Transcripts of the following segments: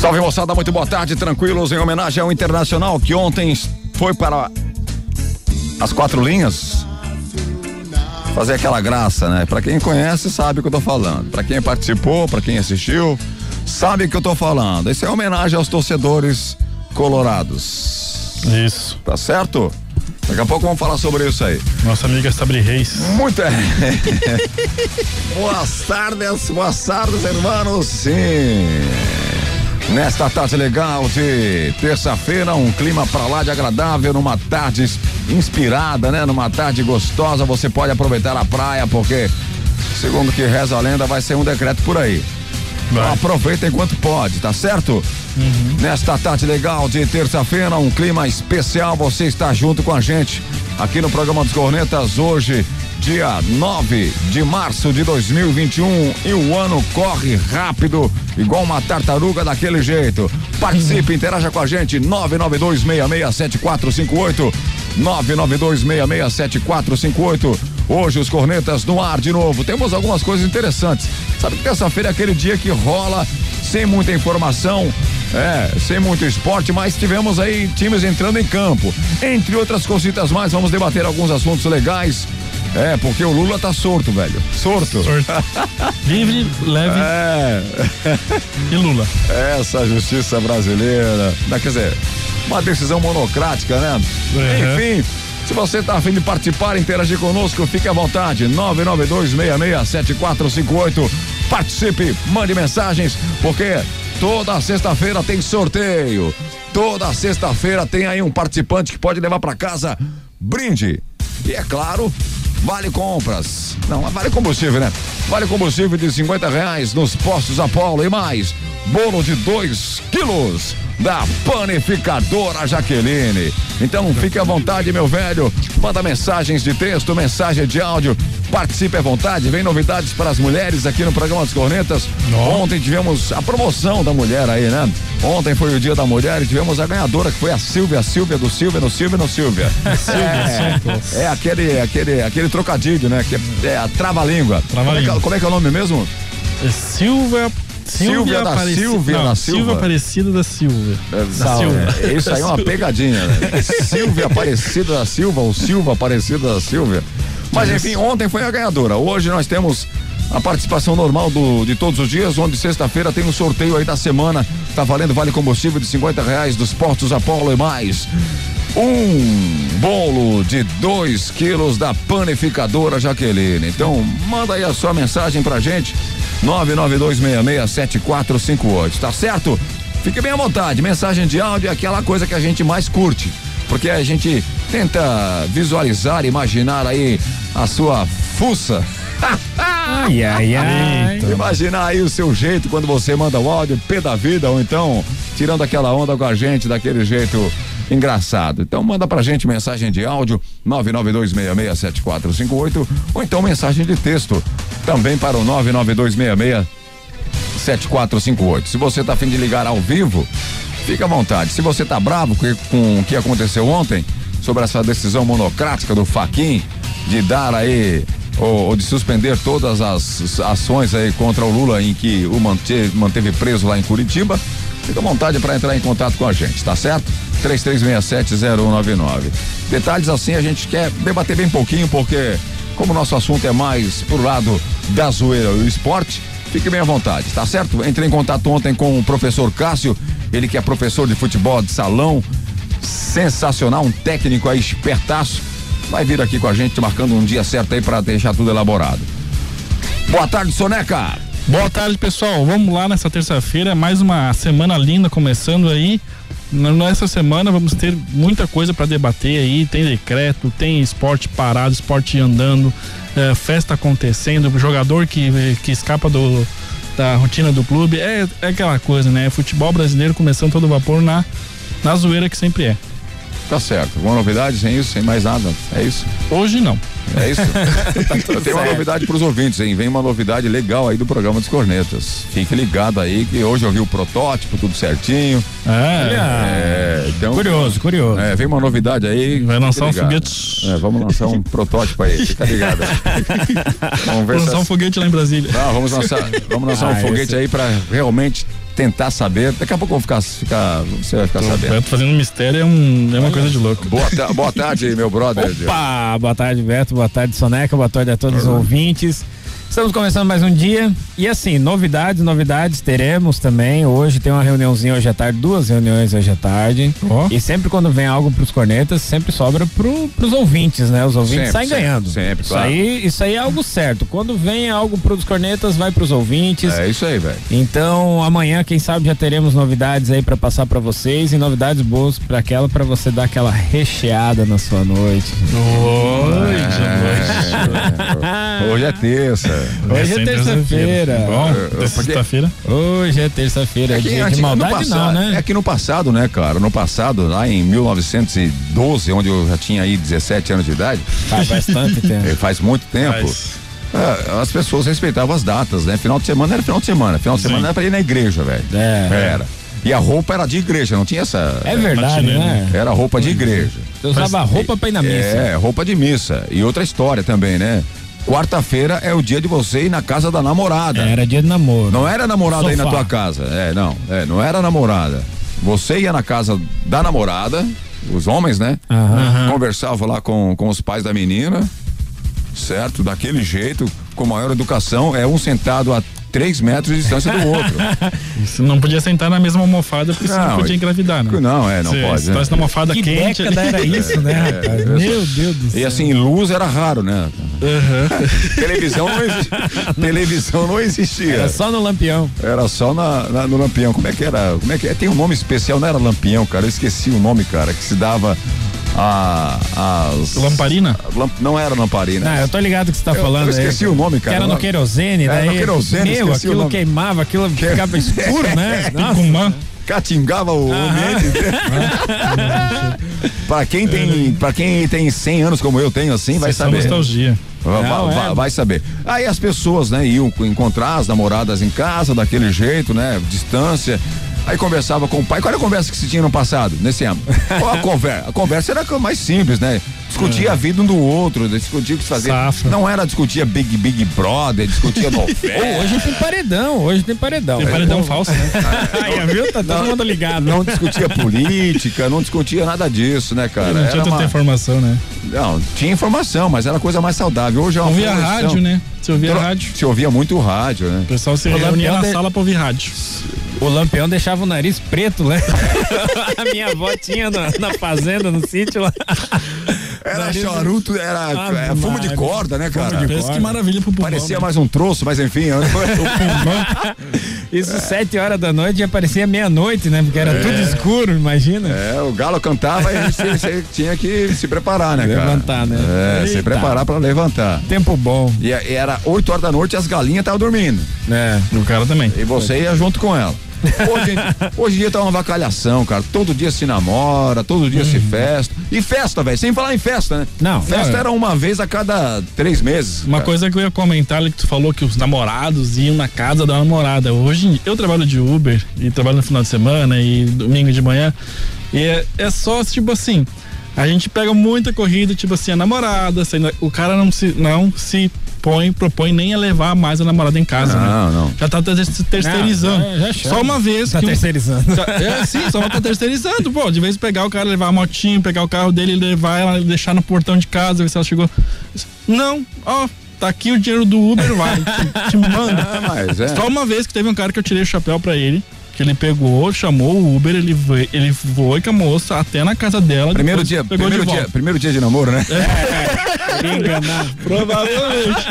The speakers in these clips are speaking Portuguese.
Salve moçada, muito boa tarde, tranquilos, em homenagem ao Internacional que ontem foi para as quatro linhas fazer aquela graça, né? Para quem conhece sabe o que eu tô falando. Para quem participou, para quem assistiu, sabe o que eu tô falando. Esse é homenagem aos torcedores colorados. Isso. Tá certo? Daqui a pouco vamos falar sobre isso aí. Nossa amiga Sabri Reis. Muito é. boas tardes, boas tardes, irmãos. Sim. Nesta tarde legal de terça-feira, um clima pra lá de agradável, numa tarde inspirada, né? Numa tarde gostosa, você pode aproveitar a praia, porque, segundo que reza a lenda, vai ser um decreto por aí. Então aproveita enquanto pode, tá certo? Uhum. Nesta tarde legal de terça-feira, um clima especial, você está junto com a gente aqui no programa dos Cornetas hoje, dia 9 de março de 2021 e o ano corre rápido, igual uma tartaruga daquele jeito. Participe, interaja com a gente, 992667458, 992667458. Hoje os cornetas no ar de novo. Temos algumas coisas interessantes. Sabe que terça-feira é aquele dia que rola sem muita informação, é, sem muito esporte, mas tivemos aí times entrando em campo. Entre outras cositas mais, vamos debater alguns assuntos legais. É, porque o Lula tá sorto, velho. Sorto. Sorto. Livre, leve. É. E Lula. Essa justiça brasileira. Quer dizer, uma decisão monocrática, né? Uhum. Enfim. Se você tá afim de participar, interagir conosco, fique à vontade. 992667458. Participe, mande mensagens, porque toda sexta-feira tem sorteio. Toda sexta-feira tem aí um participante que pode levar para casa brinde. E é claro, Vale compras. Não, vale combustível, né? Vale combustível de 50 reais nos postos Apolo e mais. Bolo de 2 quilos da panificadora Jaqueline. Então fique à vontade, meu velho. Manda mensagens de texto, mensagem de áudio. Participe à vontade. Vem novidades para as mulheres aqui no programa dos Cornetas. Ontem tivemos a promoção da mulher aí, né? Ontem foi o dia da mulher e tivemos a ganhadora que foi a Silvia, a Silvia do Silvia, no Silvia, no Silvia. Silvia, é, é aquele, aquele, aquele trocadilho, né? Que é, é a trava-língua. Trava como, é como é que é o nome mesmo? É Silvia Silvia, da Silvia não, da Silva. Silvia Aparecida da Silva. É, da Silva. É, isso aí é uma pegadinha, né? Silvia Aparecida da Silva ou Silva Aparecida da Silvia. Mas enfim, ontem foi a ganhadora. Hoje nós temos a participação normal do, de todos os dias, onde sexta-feira tem um sorteio aí da semana. Tá valendo vale combustível de 50 reais dos Portos Apolo e mais. Um bolo de 2 quilos da panificadora Jaqueline. Então, manda aí a sua mensagem pra gente. 992667458, tá certo? Fique bem à vontade. Mensagem de áudio é aquela coisa que a gente mais curte. Porque a gente tenta visualizar, imaginar aí a sua fuça. ai, ai, ai. Imaginar aí o seu jeito quando você manda o áudio, pé da vida, ou então tirando aquela onda com a gente daquele jeito engraçado. Então manda pra gente mensagem de áudio 992667458 ou então mensagem de texto também para o 99266 7458. Se você tá afim de ligar ao vivo, fica à vontade. Se você tá bravo com o que aconteceu ontem sobre essa decisão monocrática do Faquin de dar aí ou, ou, de suspender todas as ações aí contra o Lula em que o manteve, manteve preso lá em Curitiba, fica à vontade para entrar em contato com a gente, tá certo? 33670199. Detalhes assim a gente quer debater bem pouquinho porque como o nosso assunto é mais pro lado da zoeira e o esporte, fique bem à vontade, tá certo? Entrei em contato ontem com o professor Cássio, ele que é professor de futebol de salão, sensacional, um técnico aí espertaço, vai vir aqui com a gente marcando um dia certo aí para deixar tudo elaborado. Boa tarde, Soneca. Boa tarde, pessoal. Vamos lá nessa terça-feira, mais uma semana linda começando aí. Nessa semana vamos ter muita coisa para debater aí. Tem decreto, tem esporte parado, esporte andando, é, festa acontecendo, jogador que, que escapa do, da rotina do clube. É, é aquela coisa, né? Futebol brasileiro começando todo vapor na, na zoeira que sempre é. Tá certo. Alguma novidade sem isso, sem mais nada? É isso? Hoje não. É isso? tá tenho uma novidade para os ouvintes, hein? Vem uma novidade legal aí do programa dos Cornetas. Fique ligado aí que hoje eu vi o protótipo, tudo certinho. É, é então, curioso, curioso. É, vem uma novidade aí. Vai lançar um foguete. É, vamos lançar um protótipo aí, fica ligado. vamos ver lançar um foguete lá em Brasília. Não, vamos lançar, vamos lançar ah, um foguete esse... aí para realmente tentar saber. Daqui a pouco vou ficar, ficar você vai ficar O sabendo. Beto fazendo mistério é, um, é uma coisa de louco. Boa, boa tarde, meu brother. Opa! Boa tarde, Beto. Boa tarde, Soneca. Boa tarde a todos os ouvintes. Estamos começando mais um dia. E assim, novidades, novidades teremos também. Hoje tem uma reuniãozinha hoje à tarde, duas reuniões hoje à tarde. Ó. E sempre quando vem algo pros cornetas, sempre sobra pro, pros ouvintes, né? Os ouvintes Sempre, saem sempre, ganhando. sempre, isso claro. aí, isso aí é algo certo. Quando vem algo pros cornetas, vai pros ouvintes. É isso aí, velho. Então, amanhã, quem sabe, já teremos novidades aí pra passar pra vocês e novidades boas pra aquela para você dar aquela recheada na sua noite. Oi, É, hoje é terça. Hoje é terça-feira. Bom, sexta-feira. Hoje é terça-feira, é que dia de no maldade passado- não, né? É que no passado, né, cara? No passado, lá em 1912, onde eu já tinha aí 17 anos de idade, Faz bastante tempo. faz muito tempo. Mas, é, as pessoas respeitavam as datas, né? Final de semana era final de semana. Final de Sim. semana era pra ir na igreja, velho. É. Era. E a roupa era de igreja, não tinha essa. É verdade, Matinê, né? Era roupa de igreja. Eu usava roupa pra ir na missa. É, roupa de missa. E outra história também, né? Quarta-feira é o dia de você ir na casa da namorada. Era dia de namoro. Não era namorada aí na Sofá. tua casa. É, não. É, não era namorada. Você ia na casa da namorada, os homens, né? Aham. Conversava lá com, com os pais da menina, certo? Daquele jeito, com maior educação. É um sentado a três metros de distância do outro. você não podia sentar na mesma almofada porque senão Não, podia engravidar, né? Não, é, não Se pode. Se né? na almofada Que quente. década era isso, né, rapaz? Meu Deus do céu. E assim, luz era raro, né? Televisão não existia. Televisão não existia. Era só no lampião. Era só na, na- no Lampião. Como é que era? Como é que é? Tem um nome especial, não era Lampião, cara. Eu esqueci o nome, cara, que se dava a. As, Lamparina? Lamp- não era lamparina. Não, eu tô ligado que você tá Eu- falando eu esqueci aí. o nome, Que cara. era no querosene, É, daí. no querosene, meu, aquilo queimava, aquilo ficava escuro, né? Nossa. Catingava o ambiente. pra quem tem, para quem tem 100 anos como eu tenho assim, vai Sessão saber. nostalgia. Vai, Não, vai- é. vai saber. Aí as pessoas, né, iam encontrar as namoradas em casa, daquele jeito, né, distância. Aí conversava com o pai. Qual era a conversa que se tinha no passado, nesse ano? Qual a conversa? A conversa era mais simples, né? Discutia a vida um do outro, discutia o que se fazia. Safra. Não era discutia Big Big Brother, discutia novela. hoje tem paredão, hoje tem paredão. Tem paredão falso, né? Aí, viu? Tá todo mundo ligado. Não discutia política, não discutia nada disso, né, cara? não tinha tanta uma- informação, né? Não, tinha informação, mas era coisa mais saudável. Hoje é uma Ouvia rádio, né? Você ouvia Tro- rádio. Se ouvia muito rádio, né? O pessoal se reunia na de- sala pra ouvir rádio. O lampião deixava o nariz preto, né? a minha avó tinha na, na fazenda, no sítio lá. Era Nariz- charuto, era é, fumo de corda, né, cara? Pensa que maravilha pro pulmão. Parecia né? mais um troço, mas enfim. eu- Isso sete horas da noite e aparecia meia-noite, né? Porque era tudo escuro, imagina. é, o galo cantava e a gente você tinha que se preparar, né, cara? Levantar, né? É, se Eita. preparar pra levantar. Tempo bom. E, e era 8 horas da noite e as galinhas estavam dormindo. né? O cara também. E você ia junto com ela. Hoje, hoje em dia tá uma vacalhação, cara. Todo dia se namora, todo dia se festa. E festa, velho. Sem falar em festa, né? Não, Festa não, era uma vez a cada três meses. Uma cara. coisa que eu ia comentar ali que tu falou que os namorados iam na casa da namorada. Hoje eu trabalho de Uber e trabalho no final de semana e domingo de manhã. E é, é só tipo assim, a gente pega muita corrida, tipo assim, a namorada, sendo- o cara não se não se põe, propõe nem a levar mais a namorada em casa, né? Não, não. Já tá terceirizando. Não, já- já só uma vez Tá que um- terceirizando. é, sim, só tá terceirizando, pô. De vez em pegar o cara, levar a motinho, pegar o carro dele, levar ela, deixar no portão de casa, ver se ela chegou. Não, ó, tá aqui o dinheiro do Uber, vai, te, te manda. Ah, mas é. Só uma vez que teve um cara que eu tirei o chapéu pra ele, que ele pegou, chamou o Uber, ele foi, ele foi com a moça até na casa dela. Primeiro dia, pegou primeiro de dia, volta. primeiro dia de namoro, né? Queria enganar. Provavelmente.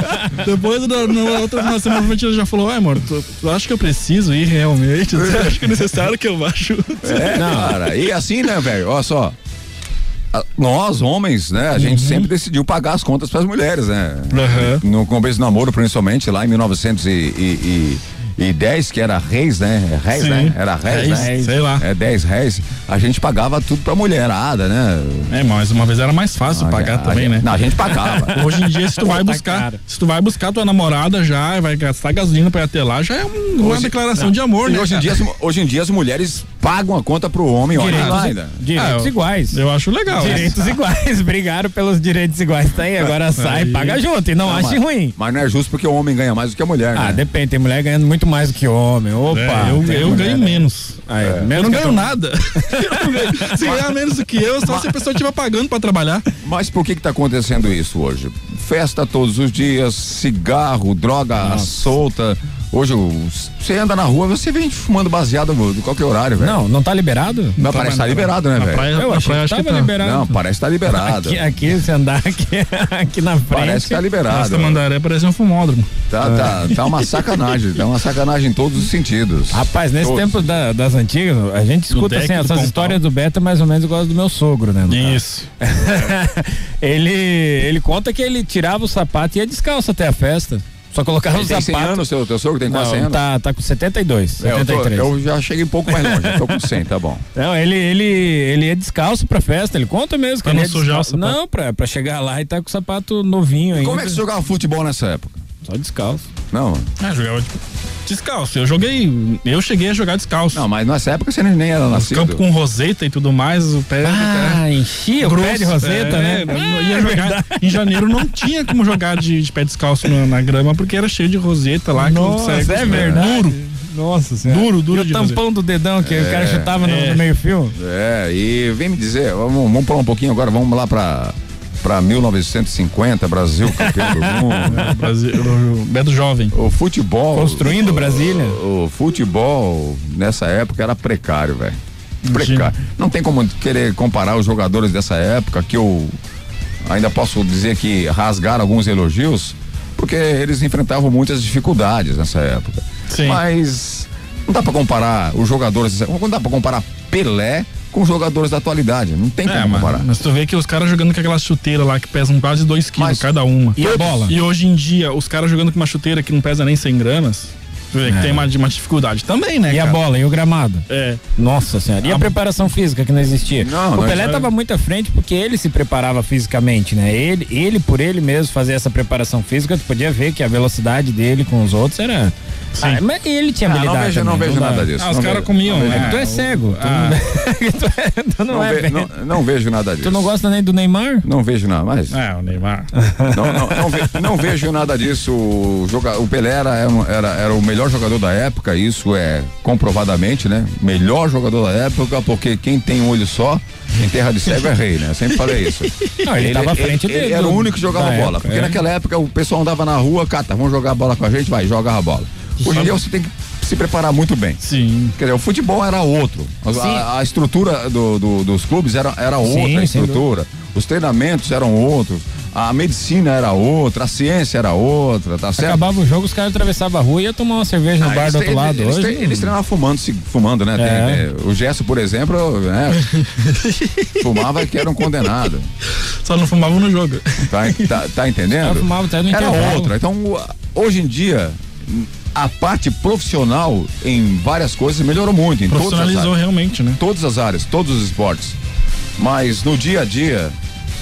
Depois, na, na outra na semana ele já falou: Ai, amor, tu, tu acha que eu preciso ir realmente? Você acha que é necessário que eu vá junto? É, cara. E assim, né, velho? Olha só. Nós, homens, né, a gente sempre decidiu pagar as contas para as mulheres, né? Aham. No começo do namoro, principalmente, lá em 1910, que era reis, né? Reis, Sim. né? Era reis, Reis, né? sei lá. É 10 reis. A gente pagava tudo pra mulherada, né? É, mas uma vez era mais fácil A- pagar a também, gente- né? Não, a gente pagava. Hoje em dia, se tu vai buscar, se tu vai buscar tua namorada já, vai gastar gasolina pra ir até lá, já é um- uma Hoje- declaração de amor, E né? hoje em, dia, hoje em dia as mulheres pagam a conta pro homem, olha Direitos, lá ainda. direitos Ah, eu- iguais. Eu acho legal. Direitos iguais, brigaram pelos direitos iguais. Tá aí, agora sai, Aí. paga junto e não, Não, ache mas- ruim. Mas não é justo porque o homem ganha mais do que a mulher, Ah, né? depende, tem mulher ganhando muito mais do que homem. Opa, É, eu eu mulher, ganho né? menos. Aí, Eu menos não ganho nada. Eu não ganho. Se ganhar menos do que eu, só se a pessoa estiver pagando pra trabalhar. Mas por que que tá acontecendo isso hoje? Festa todos os dias, cigarro, droga solta. Hoje, você anda na rua, você vem fumando baseado de qualquer horário, velho. Não, não tá liberado? Mas parece que tá liberado, né, velho? praia, Eu achei praia que que tava tá. liberado. Não, parece que tá liberado. Aqui, aqui, se andar aqui, aqui na frente. Parece que tá liberado. Tamandaré parece um fumódromo. Tá, tá, tá uma sacanagem, tá uma sacanagem em todos os sentidos. Rapaz, nesse Todos. tempo da- das antigas, a gente escuta assim, essas histórias do Beto, mais ou menos igual do meu sogro, né? Isso. ele, ele conta que ele tirava o sapato e ia descalço até a festa. Só colocava Ele o tem 100 sapato. anos, seu, teu sogro tem quase 100 Não, anos? tá, tá com 72, É, eu, tô- 73. eu já cheguei um pouco mais longe, tô com 100, tá bom. Não, ele, ele, ele ia descalço pra festa, ele conta mesmo. Pra que ele não ia sujar o sapato. Não, pra, pra chegar lá e tá com o sapato novinho ainda. Como é que você jogava futebol nessa época? Só descalço. Não, Ah, jogava descalço. Eu joguei. Eu cheguei a jogar descalço. não, mas nessa época você nem era nascido. Campo com roseta e tudo mais, o pé. Ah, enchia o pé de roseta, é, né? não ia jogar- em janeiro não tinha como jogar de, de pé descalço na, na grama porque era cheio de roseta lá. que Nossa, você- é verdade. Duro, Nossa senhora. duro, duro E de o tampão do dedão que o cara chutava no, É. no meio fio. É, e vem me dizer, vamos, vamos pular um pouquinho agora, vamos lá pra, pra 1950, Brasil campeão do mundo. Brasil, o Beto Jovem. O futebol. Construindo o- Brasília. O, o futebol nessa época era precário, velho. Precário. Não tem como querer comparar os jogadores dessa época, que eu ainda posso dizer que rasgaram alguns elogios, porque eles enfrentavam muitas dificuldades nessa época. Sim. Mas não dá pra comparar os jogadores, não dá pra comparar Pelé com os jogadores da atualidade. Não tem É, como comparar. mas tu vê que os caras jogando com aquela chuteira lá que pesam quase 2 quilos Mas- cada uma. E a bola? E hoje em dia, os caras jogando com uma chuteira que não pesa nem 100 gramas, vê que tem uma, uma dificuldade também, né? É. E a cara? bola, e o gramado? É. Nossa senhora. E a, A- preparação física que não existia? Não, o não Pelé estava muito à frente porque ele se preparava fisicamente, né? Ele, ele por ele mesmo fazia essa preparação física, tu podia ver que a velocidade dele com os outros era. Sim. Ah, mas ele tinha Ah, não vejo, não vejo dá. nada disso. Ah, os não caras comiam, não né? Tu é cego. Tu, Ah. não, tu, é- tu não, Não, é ve- não, não vejo nada disso. Tu não gosta nem do Neymar? Não vejo nada, mas É, o Neymar. não, não, não, ve- não vejo nada disso. O, joga, o Pelé era, era, era o melhor jogador da época, isso é comprovadamente, né? Melhor jogador da época, porque quem tem um olho só, em terra de cego é rei, né? Eu sempre falei isso. Não, ele tava à frente ele, dele, ele era o único que jogava bola. época, porque é. naquela época o pessoal andava na rua, cata, vamos jogar bola com a gente, vai, joga a bola. Hoje em dia você tem que se preparar muito bem. Sim. Quer dizer, o futebol era outro. A-. A, estrutura do- do- dos clubes era, era outra Sim, estrutura. Os treinamentos eram outros. A medicina era outra, a ciência era outra, tá certo? Acabava o jogo, os caras atravessavam a rua e iam tomar uma cerveja no Ah, bar do outro lado. Eles, Hoje, eles treinavam fumando, se- fumando, né? É. tem- o Gesso, por exemplo, né? fumava que era um condenado. Só não fumavam no jogo. Tá, tá, tá entendendo? Ela fumava até no Era outra. Então, hoje em dia, a parte profissional em várias coisas melhorou muito. Em todas as Profissionalizou áreas. realmente, né? todas as áreas, todos os esportes. Mas no dia a dia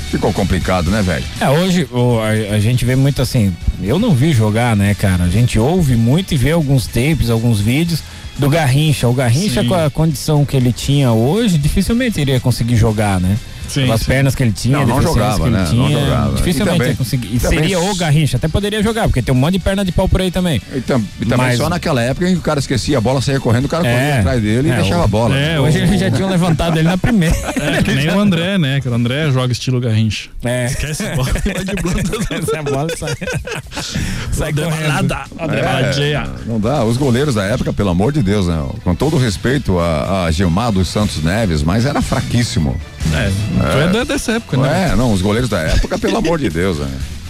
ficou complicado, né, velho? É, hoje o- a, a gente vê muito assim. Eu não vi jogar, né, cara? A gente ouve muito e vê alguns tapes, alguns vídeos do Garrincha. O Garrincha, Sim. com a condição que ele tinha hoje, dificilmente iria conseguir jogar, né? Sim, Com as sim. pernas que ele tinha, Não, a não jogava, que ele né? tinha, Não jogava. Dificilmente E também- ia conseguir. E também- seria o Garrincha, até poderia jogar, porque tem um monte de perna de pau por aí também. E, tam- e também Mas- só naquela época em que o cara esquecia a bola, saía correndo, o cara É. corria atrás dele e É, deixava o- a bola. é, Hoje eles já tinham levantado ele na primeira. É, que nem o André, né? Que o André joga estilo Garrincha. É. Esquece a bola e vai de blanda. Essa bola sai, sai. André É, não dá. Os goleiros da época, pelo amor de Deus, né? Com todo respeito a, a Gilmar dos Santos Neves, mas era fraquíssimo. É, tu é da- dessa época, né? É, não, os goleiros da época, pelo amor de Deus, né?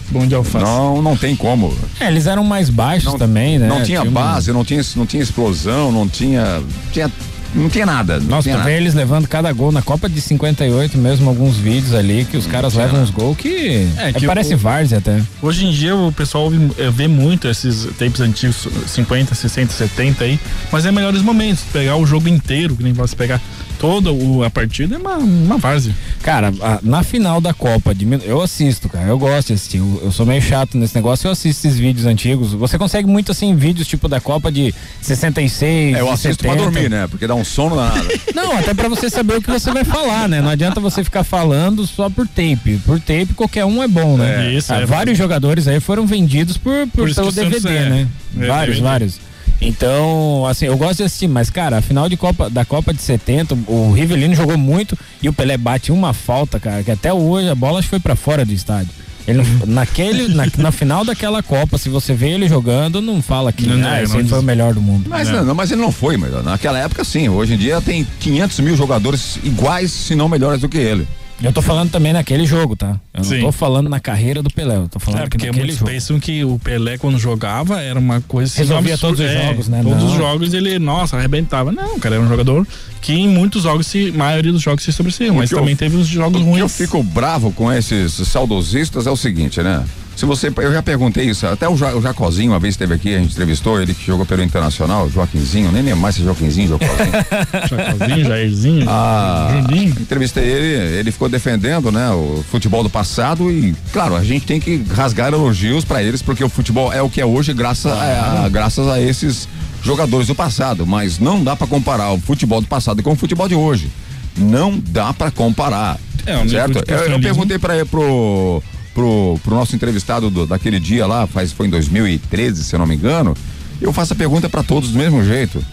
Bom de alface. Não, não tem como. É, eles eram mais baixos também, né? Não tinha um- base, não tinha, não tinha explosão, não tinha. tinha não tinha nada. Não Nossa, tinha tu nada. vê eles levando cada gol na Copa de 58, mesmo alguns vídeos ali, que os caras levam uns gols que, É, é, que parece o- várzea até. Hoje em dia o pessoal ouve- eh, vê muito esses tapes antigos, 50, 60, 70 aí, mas é melhores momentos. Pegar o jogo inteiro, que nem você pegar toda o, a partida é uma, uma várzea. Cara, a, na final da Copa, de, eu assisto, cara. Eu gosto de assistir. Eu, eu, sou meio chato nesse negócio. Eu assisto esses vídeos antigos. Você consegue muito assim, vídeos tipo da Copa de 66. É, eu assisto 70. pra dormir, né? Porque dá um sono nada. Não, até pra você saber o que você vai falar, né? Não adianta você ficar falando só por tape. Por tape, qualquer um é bom, né? É, isso, ah, é vários bom. jogadores aí foram vendidos por, por, por pelo DVD, é. né? É, vários, vários. Então, assim, eu gosto de assistir, mas, cara, a final de Copa, da Copa de 70, o Rivelino jogou muito e o Pelé bate uma falta, cara, que até hoje a bola foi para fora do estádio. Ele, naquele, na, na, final daquela Copa, se você vê ele jogando, não fala que não, ah, esse foi o melhor do mundo. Mas, não. Não, mas ele não foi melhor. Naquela época, sim. Hoje em dia tem 500 mil jogadores iguais, se não melhores do que ele. Eu tô falando também naquele jogo, tá? Eu Sim. não tô falando na carreira do Pelé, eu tô falando é, porque muitos jogo. pensam que o Pelé quando jogava era uma coisa assim, Resolvia absurdo, todos os é, jogos, né? Todos não. os jogos ele, nossa, arrebentava. Não, cara, era um jogador que em muitos jogos, se, maioria dos jogos se sobressaiu, mas também eu, teve os jogos ruins. O que eu fico bravo com esses saudosistas é o seguinte, né? Se você, eu já perguntei isso, até o, o Jacozinho uma vez esteve aqui, a gente entrevistou ele que jogou pelo Internacional, Joaquinzinho, nem lembro mais se é Joaquinzinho, Jacozinho. Jairzinho, ah, Juninho. Entrevistei ele, ele ficou defendendo, né, o futebol do passado e, claro, a gente tem que rasgar elogios para eles porque o futebol é o que é hoje graças, ah, a, graças a esses jogadores do passado, mas não dá para comparar o futebol do passado com o futebol de hoje. Não dá para comparar. É, certo? Eu, eu perguntei para pro pro, pro nosso entrevistado do, daquele dia lá, faz, foi em 2013, se eu não me engano, eu faço a pergunta para todos do mesmo jeito.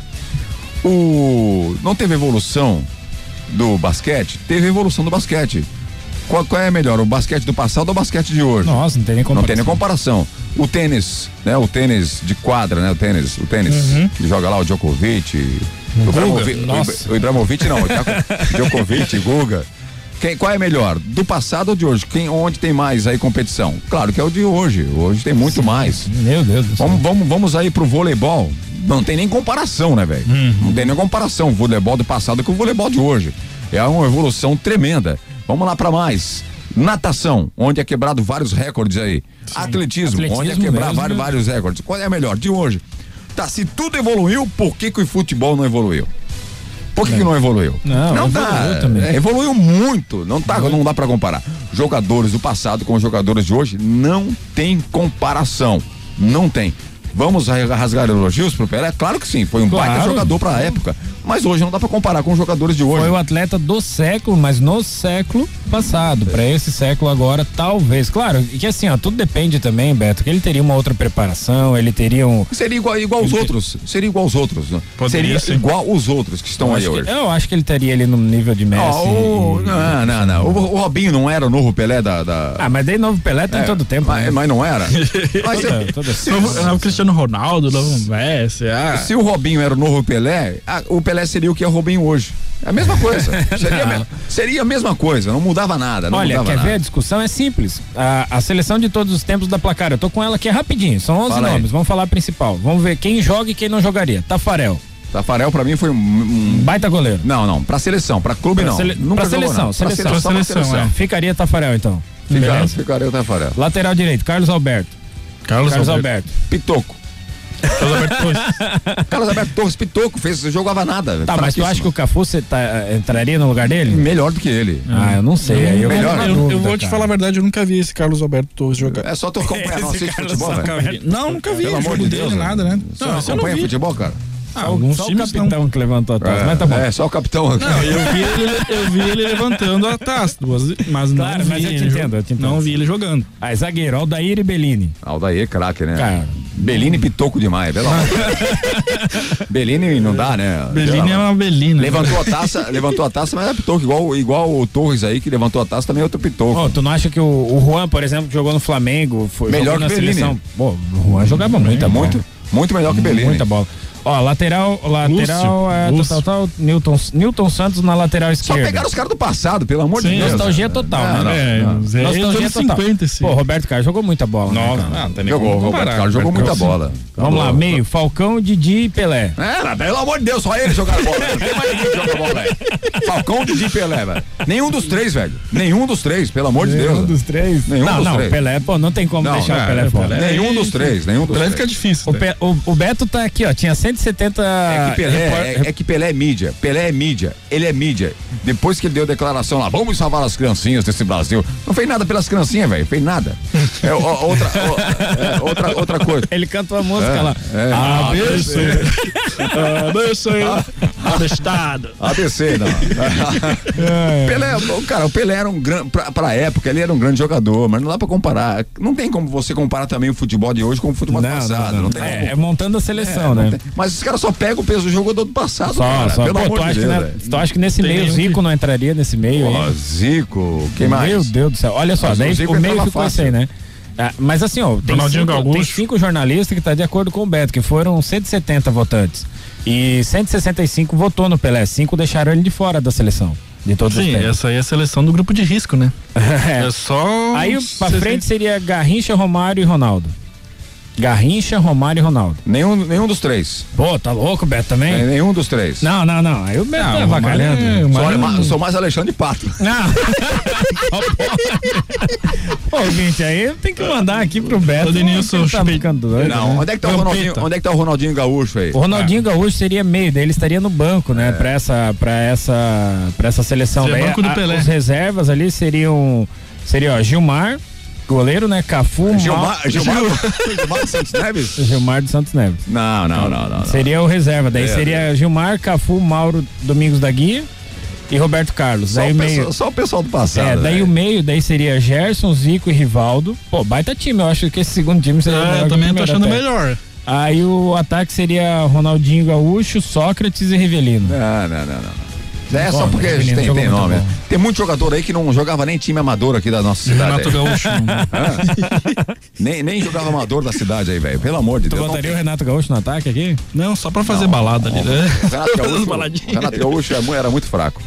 O, não teve evolução do basquete? Teve evolução do basquete. Qual, qual, é melhor, o basquete do passado ou o basquete de hoje? Nossa, não tem nem comparação. Não tem nem comparação. O tênis, né? O tênis de quadra, né? O tênis, o tênis uhum. que joga lá o Djokovic. O, Ibrahimovic, o, Ibrahimovic não, o Djokovic, Guga. Quem, qual é melhor? Do passado ou de hoje? Quem, onde tem mais aí competição? Claro que é o de hoje. Hoje tem muito Sim. mais. Meu Deus do céu. Vamos, vamos, vamos aí pro voleibol. Não tem nem comparação, né, velho? Uhum. Não tem nem comparação o voleibol do passado com o voleibol de hoje. É uma evolução tremenda. Vamos lá para mais. Natação, onde é quebrado vários recordes aí. Atletismo, Atletismo, onde é quebrar vários, vários recordes. Qual é melhor? De hoje. Tá, se tudo evoluiu, por que, que o futebol não evoluiu? Por que, que não evoluiu? Não, não dá. Também. É, evoluiu muito. Não, tá, não dá para comparar. Jogadores do passado com os jogadores de hoje não tem comparação. Não tem. Vamos rasgar elogios pro Pelé? Claro que sim, foi um claro. baita jogador pra época. Mas hoje não dá para comparar com os jogadores de hoje. Foi o atleta do século, mas no século passado. Para esse século agora, talvez. Claro, que assim, ó, tudo depende também, Beto, que ele teria uma outra preparação, ele teria um. Seria igual, igual aos outros. Seria igual aos outros. Né? Seria ser. igual os outros que estão eu aí hoje. Que, eu acho que ele estaria ali no nível de Messi. Oh, e... Não, não, não. O, o, Robinho não era o novo Pelé da. da... Ah, mas daí novo Pelé tem é, todo tempo. Mas, né? mas não era. mas toda, toda se, o Cristiano Ronaldo, novo Messi. Ah. Se o Robinho era o novo Pelé, ah, o Pelé seria o que é Robinho hoje. É a mesma coisa. seria, a seria a mesma coisa, não mudava nada. Não Olha, mudava quer nada. ver? A discussão é simples. A, a, seleção de todos os tempos da placar, eu tô com ela aqui rapidinho. São 11 Fala nomes, aí. vamos falar a principal. Vamos ver quem joga e quem não jogaria. Tafarel. Tafarel pra mim foi um, um... baita goleiro. Não, não, pra seleção, pra clube pra não. Sele... Nunca pra seleção, seleção. Pra seleção, seleção, é. Ficaria Tafarel então. Ficaria, ficaria o Tafarel. Lateral direito, Carlos Alberto. Carlos, Carlos Alberto. Alberto. Pitoco. Carlos Alberto Torres. Carlos Alberto Torres, pitoco, fez, jogava nada. Tá, mas tu acha que o Cafu você tá, entraria no lugar dele? Melhor do que ele. Ah, eu não sei. Aí eu Melhor. Eu, dúvida, eu vou te cara. falar a verdade, eu nunca vi esse Carlos Alberto Torres jogar. É só tu acompanhar, não assiste futebol, Não, nunca vi. Pelo amor de Deus, nada, né? Não, não acompanha futebol, cara? Ah, alguns só times o capitão não. que levantou a taça, é, mas tá bom. É, só o capitão. Não, eu vi ele, eu vi ele levantando a taça, mas claro, não vi mas eu te entendo, eu te entendo. Não vi ele jogando. Aí, ah, zagueiro, Aldair e Bellini. Aldair, é craque, né? Cara. Bellini pitoco demais, pelo amor. Bellini não dá, né? Bellini é uma Belina. Levantou a taça, levantou a taça, mas é pitoco, igual, igual o Torres aí, que levantou a taça, também é outro pitoco. Oh, tu não acha que o, o Juan, por exemplo, que jogou no Flamengo, foi melhor que na Bellini. seleção? Pô, o Juan jogava muito, muito, muito melhor que Bellini. Muita bola. Ó, lateral, lateral, é, Lúcio. Tal, tal, Newton, Newton Santos na lateral esquerda. Só pegaram os caras do passado, pelo amor Sim, de Deus. Nostalgia total, não, né? Não, não. É, nostalgia total. 50, sim. Pô, Roberto Carlos jogou muita bola. Não, né, não, não jogou, Roberto Carlos jogou muita bola. Vamos lá, meio, Falcão, Didi e Pelé. É, pelo amor de Deus, só ele jogar bola. Não tem mais ninguém que joga bola, velho. Falcão, Didi e Pelé, velho. Nenhum dos três, velho. Nenhum dos três, pelo amor de Deus. Nenhum dos três? Nenhum não, dos não, três. Pelé, pô, não tem como deixar o Pelé fora. Nenhum dos três, nenhum dos três. Pelé fica difícil. o, o, Beto tá aqui, ó. Tinha 170. É que, Pelé, é, é, que Pelé é mídia. Pelé é mídia. Ele é mídia. Depois que ele deu a declaração lá, vamos salvar as criancinhas desse Brasil. Não fez nada pelas criancinhas, velho. Fez nada. É, ó, outra, ó, é, outra, outra coisa. Ele cantou a música É, lá. é. ABC. ABC. Atestado. ABC, não. Pelé, o cara, o Pelé era um grande. Pra, pra época, ele era um grande jogador, mas não dá pra comparar. Não tem como você comparar também o futebol de hoje com o futebol do Não, passado. não, não. tem É, como. é montando a seleção, É, não né? tem. Mas os caras só pegam o peso do jogador do passado, Só, cara. só. Pelo Pô, amor tu, de acha que, Deus, né, velho. tu acha que nesse Tem meio o Zico que- não entraria nesse meio aí? Zico, quem mais? Meu Deus do céu. Olha só, Mas o daí Zico o meio entrava ficou fácil. isso aí, né? Ah, mas assim, ó, tem cinco, tem cinco jornalistas que tá de acordo com o Beto, que foram 170 votantes. E 165 votou no Pelé, cinco deixaram ele de fora da seleção. De todos os Sim, tempos. essa aí é a seleção do grupo de risco, né? É. É só. Aí pra frente seria Garrincha, Romário e Ronaldo. Garrincha, Romário e Ronaldo. Nenhum, nenhum dos três. Pô, tá louco, Beto, também? É, nenhum dos três. Não, não, não. Aí o Beto tá avacalhando. é- o Sou, Mário- ma- sou mais Alexandre Pato. Não. Pô, gente, aí tem que mandar aqui pro Beto. Que ele tá ficando doido, Não, né? onde é que tá o. Ronaldinho? Onde é que tá o Ronaldinho Gaúcho aí? O Ronaldinho Gaúcho seria meio dele, estaria no banco, É. né? Pra essa, pra essa, pra essa seleção. Seria Daí, banco do a- Pelé. Os reservas ali seriam, seria ó, Gilmar, goleiro, né? Cafu, Gilmar, Mal- Gilmar, Gilmar Santos Neves? Gilmar dos Santos Neves. Não, não, não, não. não. Seria o reserva. Daí É, seria Gilmar, Cafu, Mauro, Domingos da Guia e Roberto Carlos. Só, daí o meio. pessoal, só o pessoal do passado. É, daí velho. o meio, daí seria Gerson, Zico e Rivaldo. Pô, baita time, eu acho que esse segundo time seria melhor É, eu também tô achando até. melhor. Aí o ataque seria Ronaldinho Gaúcho, Sócrates e Rivelino. Não, não, não, não. É só porque a gente menino, tem, tem muito nome. bom. né? Tem muito jogador aí que não jogava nem time amador aqui da nossa cidade. Renato. Gaúcho. Nem, nem jogava amador da cidade aí, velho. Pelo amor de Tu Deus. botaria o Renato Gaúcho no ataque aqui? Não, só pra fazer balada ali, né? Renato Gaúcho, Renato Gaúcho era mu- era muito fraco.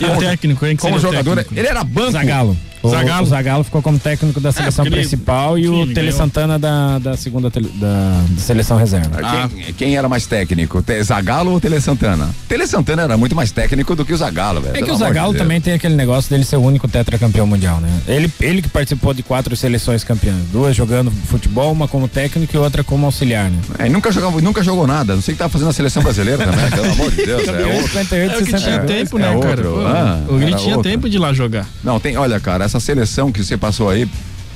E o técnico, hein? que Como jogador, técnico? ele era banco. Zagalo. O Zagallo. o Zagallo ficou como técnico da seleção porque ele- principal e enfim, o ele Tele ganhou. Santana da, da segunda tele- da, da seleção reserva. Ah, Quem, quem era mais técnico? Zagalo ou Tele Santana? Tele Santana era muito mais técnico do que o Zagalo, velho. É que o Zagallo também tem aquele negócio dele ser o único tetracampeão mundial, né? Ele, ele que participou de quatro seleções campeãs, duas jogando futebol, uma como técnico e outra como auxiliar, né? É, nunca, jogava, nunca jogou nada. Não sei o que tava fazendo na seleção brasileira também, pelo amor de Deus. É outro. 58 É o que tinha 62. tempo, é né, outro. cara? Ah, o Guri era tinha outro. tempo de ir lá jogar. Não, tem, olha, cara, essa seleção que você passou aí,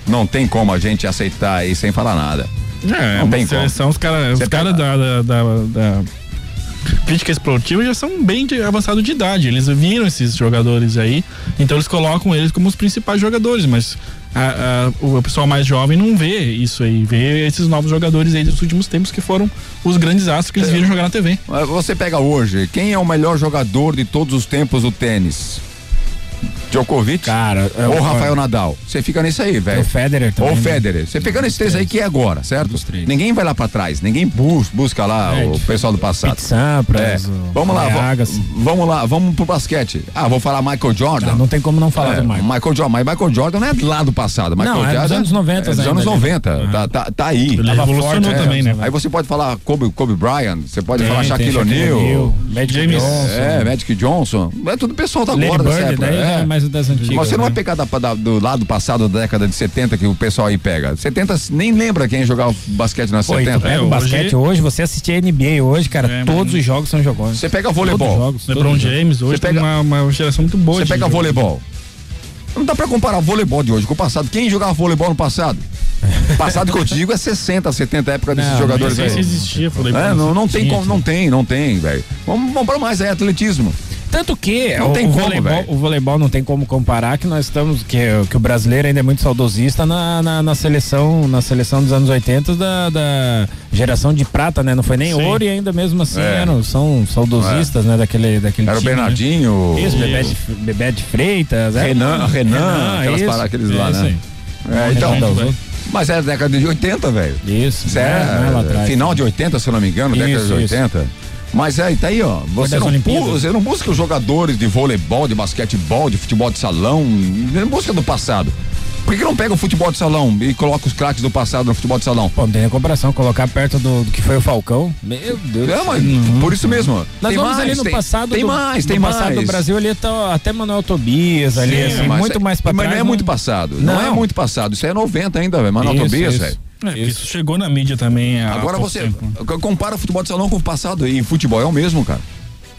não tem como a gente aceitar aí sem falar nada. É, Não tem seleção, os caras cara pega- da, da, da- crítica esportiva já são bem de, avançados de idade. Eles viram esses jogadores aí, então eles colocam eles como os principais jogadores, mas a- a- o pessoal mais jovem não vê isso aí, vê esses novos jogadores aí dos últimos tempos que foram os grandes astros que eles viram jogar na TV. Você pega hoje, quem é o melhor jogador de todos os tempos do tênis? Djokovic Cara, é ou Rafael Nadal? Você fica nisso aí, velho. O Federer também. Ou né? Federer. Você pegando esses três aí que é agora, certo? Dos três. Ninguém vai lá pra trás, ninguém bus- busca lá É, o de- pessoal do passado. Pete Sampras, É. Vamos lá, André va- Agassi. vamos lá, vamos pro basquete. Ah, vou falar Michael Jordan. Ah, não tem como não falar É, do Michael. Michael Jordan, mas Michael Jordan não é lá do passado. Michael Não, é dos Jordan anos 90 É dos ainda, anos né? 90. Tá, tá, tá aí. Ele forte, também, é, né? né? Aí você pode falar Kobe, Kobe Bryant, você pode Tem, falar Shaquille O'Neal. Magic James- Johnson, É, Magic Johnson. É tudo pessoal da Lady agora Bird, época. daí é. Mais das antigas. Mas você não né? vai pegar da- da- do lado passado da década de 70 que o pessoal aí pega. 70 nem lembra quem jogava basquete Pô, e tu 70. pega É, o hoje- basquete hoje, você assistir a NBA hoje, cara, É, todos os jogos são jogões. Você pega voleibol. jogos, LeBron jogos. James hoje Você pega- tem uma, uma geração muito boa. Você pega voleibol. Não dá pra comparar o voleibol de hoje com o passado. Quem jogava voleibol no passado? Passado que eu digo é 60, 70 época desses Não, jogadores aí. se existia. É, não, não tem como, não tem, não tem, velho. Vamos, vamos pra mais, é atletismo. Tanto que Não o, tem o como, voleibol, o voleibol não tem como comparar que nós estamos que, que o brasileiro ainda é muito saudosista na, na, na seleção na seleção dos anos 80 da, da geração de prata, né? Não foi nem Sim. ouro e ainda mesmo assim É. eram são saudosistas, né? Daquele daquele Era o time, né? Bernardinho. Isso, o- Bebé de, Bebé de Freitas, é? Renan, Renan, aquelas isso. paradas, aqueles lá, É isso né? É, então, Renan mas era década de 80, velho. Isso, Isso é- não é é, final de 80, se eu não me engano, década Isso, de isso. 80. Mas aí tá aí, ó. Você não, você não busca os jogadores de voleibol, de basquetebol, de futebol de salão, não busca do passado. Por que, não pega o futebol de salão e coloca os craques do passado no futebol de salão? Pô, não tem nem comparação, colocar perto do, do que foi o Falcão. Meu Deus. É, mas céu. por isso mesmo. Nós tem vamos mais, ali no tem, passado Tem do, mais, tem no mais. passado do Brasil ali tá até Manuel Tobias ali, Sim, assim, mas muito é- mais pra Mas trás. não é muito passado. Não, é Não. muito passado. Isso é 90 ainda, velho. Manuel Isso, Tobias, velho. É, isso. isso. chegou na mídia também. Agora você tempo. compara o futebol de salão com o passado e futebol é o mesmo, cara.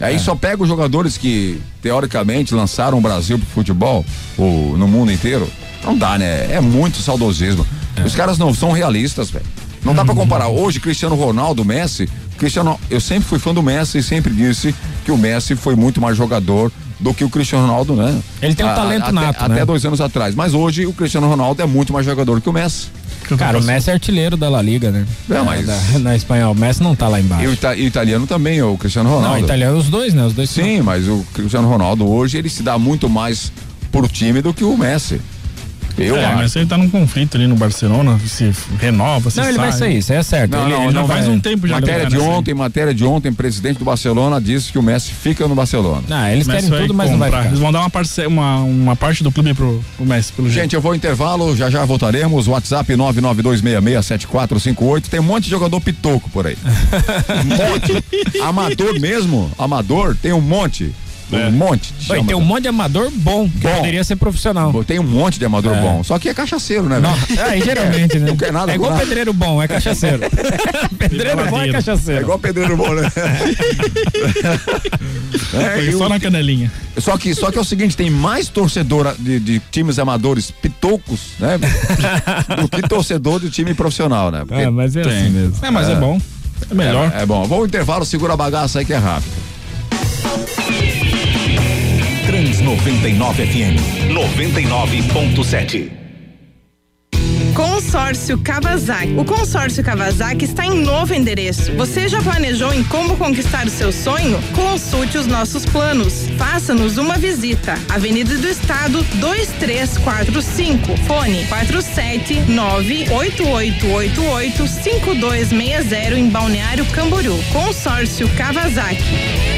Aí é. só pega os jogadores que, teoricamente, lançaram o Brasil pro futebol, ou no mundo inteiro. Não dá, né? É muito saudosismo. É. Os caras não são realistas, velho. Não dá para uhum. comparar. Hoje, Cristiano Ronaldo, Messi. Cristiano, eu sempre fui fã do Messi e sempre disse que o Messi foi muito mais jogador do que o Cristiano Ronaldo, né? Ele tem um talento a, nato, até, né? Até dois anos atrás. Mas hoje o Cristiano Ronaldo é muito mais jogador que o Messi. Cara, o Messi é artilheiro da La Liga, né? É, mas... Da, na espanhol, o Messi não tá lá embaixo. E o, ita italiano também, o Cristiano Ronaldo. Não, italiano os dois, né? Os dois Sim, são... mas o Cristiano Ronaldo hoje ele se dá muito mais por time do que o Messi. Eu é, acho. mas ele tá num conflito ali no Barcelona, se renova, se Não, sai. ele vai sair, isso é certo. Não, ele, não, ele não faz um tempo já. Matéria de ontem, matéria de ontem, presidente do Barcelona disse que o Messi fica no Barcelona. Não, eles querem tudo, mas não vai ficar. Eles vão dar uma, parce... uma, uma parte do clube pro, pro Messi, pelo Gente, jeito. eu vou intervalo, já já voltaremos, WhatsApp 992667458, tem um monte de jogador pitoco por aí. um monte. Amador mesmo, amador, tem um monte. É. Um monte. Oi, tem um monte de amador bom, que bom. poderia ser profissional. Tem um monte de amador é. bom.Ó que é cachaceiro, né? Não, é, geralmente, né? Não quer nada. É igual pedreiro bom, é cachaceiro. pedreiro bom é cachaceiro. É igual pedreiro bom, né? é, só na canelinha. Só que, só que é o seguinte, tem mais torcedor de, de times amadores pitocos, né? do que torcedor de time profissional, né? Porque é, mas é tem. assim mesmo. É, mas é, é bom. É melhor. É, é bom. Vamos intervalo, segura a bagaça aí que é rápido. 99 FM 99.7. Consórcio Kawasaki. O consórcio Kawasaki está em novo endereço. Você já planejou em como conquistar o seu sonho? Consulte os nossos planos. Faça-nos uma visita. Avenida do Estado 2345. Fone 47988885260 em Balneário Camboriú. Consórcio Kawasaki.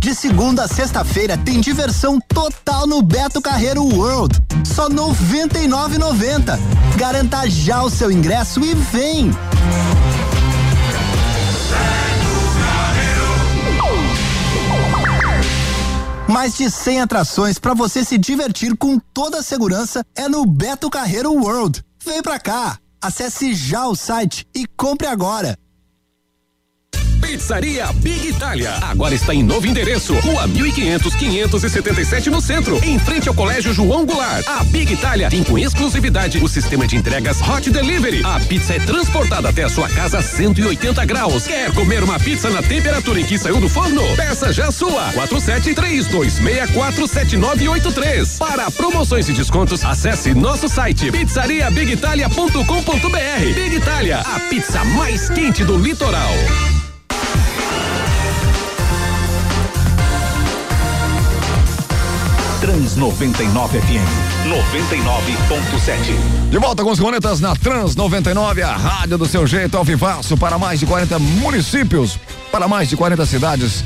De segunda a sexta-feira tem diversão total no Beto Carreiro World. Só R$ 99,90. Garanta já o seu ingresso e vem! Mais de 100 atrações para você se divertir com toda a segurança é no Beto Carreiro World. Vem pra cá! Acesse já o site e compre agora. Pizzaria Big Itália. Agora está em novo endereço. Rua 1500 577 no centro. Em frente ao Colégio João Goulart. A Big Itália tem com exclusividade o sistema de entregas Hot Delivery. A pizza é transportada até a sua casa a 180 graus. Quer comer uma pizza na temperatura em que saiu do forno? Peça já sua. 473-264-7983. Para promoções e descontos, acesse nosso site pizzariabigitalia.com.br. Big Itália, a pizza mais quente do litoral. Trans 99 FM 99.7. De volta com os cornetas na Trans 99, a rádio do seu jeito ao vivaço para mais de 40 municípios, para mais de 40 cidades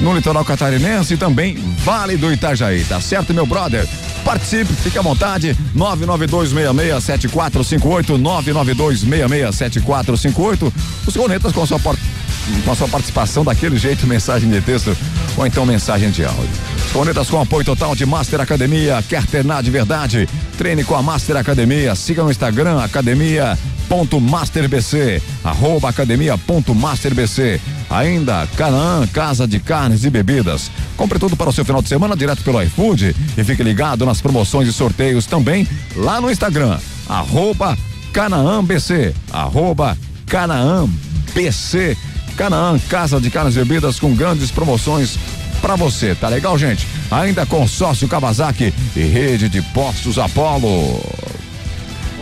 no litoral catarinense e também Vale do Itajaí, tá certo, meu brother? Participe, fique à vontade, 992667458, 992667458. Os cornetas com a sua com a sua participação daquele jeito, mensagem de texto ou então mensagem de áudio. Cornetas com apoio total de Master Academia. Quer treinar de verdade? Treine com a Master Academia. Siga no Instagram, academia.masterbc, arroba academia.masterbc. Ainda Canaã, Casa de Carnes e Bebidas. Compre tudo para o seu final de semana direto pelo iFood e fique ligado nas promoções e sorteios também lá no Instagram. Arroba CanaãBC. Arroba CanaãBC. Canaã, Casa de Carnes e Bebidas com grandes promoções para você. Tá legal, gente? Ainda consórcio Kawasaki e rede de postos Apollo.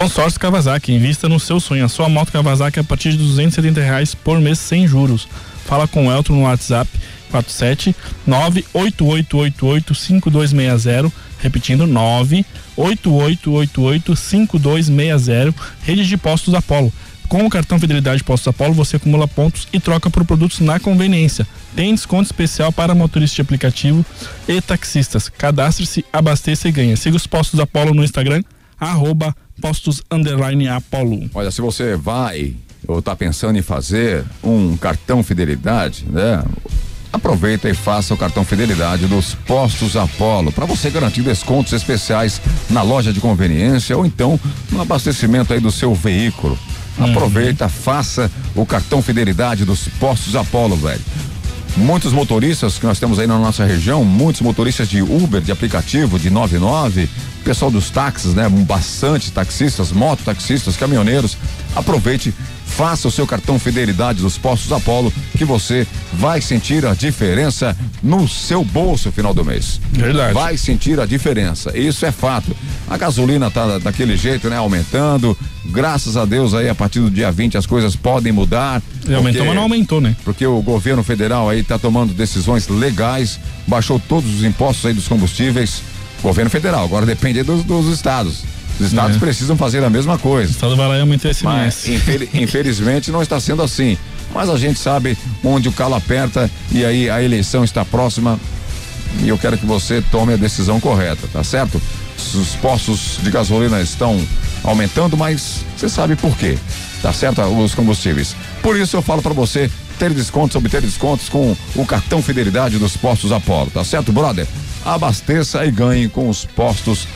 Consórcio Kawasaki, invista no seu sonho. A sua moto Kawasaki a partir de 270 reais por mês sem juros. Fala com o Elton no WhatsApp 47 98888 5260, repetindo 98888 5260, rede de postos Apollo. Com o cartão Fidelidade Postos Apollo, você acumula pontos e troca por produtos na conveniência. Tem desconto especial para motoristas de aplicativo e taxistas. Cadastre-se, abasteça e ganha. Siga os Postos Apollo no Instagram, arroba postos underline Apollo. Olha, se você vai ou está pensando em fazer um cartão fidelidade, né? Aproveita e faça o cartão fidelidade dos Postos Apollo para você garantir descontos especiais na loja de conveniência ou então no abastecimento aí do seu veículo. Aproveita, faça o cartão fidelidade dos Postos Apollo, velho. Muitos motoristas que nós temos aí na nossa região, muitos motoristas de Uber, de aplicativo, de 99, pessoal dos táxis, né? Bastante taxistas, mototaxistas, caminhoneiros. Aproveite, faça o seu cartão fidelidade dos postos Apollo, que você vai sentir a diferença no seu bolso no final do mês. Verdade. Vai sentir a diferença. Isso é fato. A gasolina tá daquele jeito, né? Aumentando. Graças a Deus aí, a partir do dia 20 as coisas podem mudar. Aumentou, porque- mas não aumentou, né? porque o governo federal aí está tomando decisões legais, baixou todos os impostos aí dos combustíveis. Governo federal, agora depende dos, dos estados. Os estados É. precisam fazer a mesma O coisa. Estado vai lá e aumenta esse Mas infel- infelizmente não está sendo assim. Mas a gente sabe onde o calo aperta e aí a eleição está próxima e eu quero que você tome a decisão correta, tá certo? Os postos de gasolina estão aumentando, mas você sabe por quê, tá certo? Os combustíveis. Por isso eu falo para você ter descontos, obter descontos com o cartão fidelidade dos postos Apollo, tá certo, brother? Abasteça e ganhe com os postos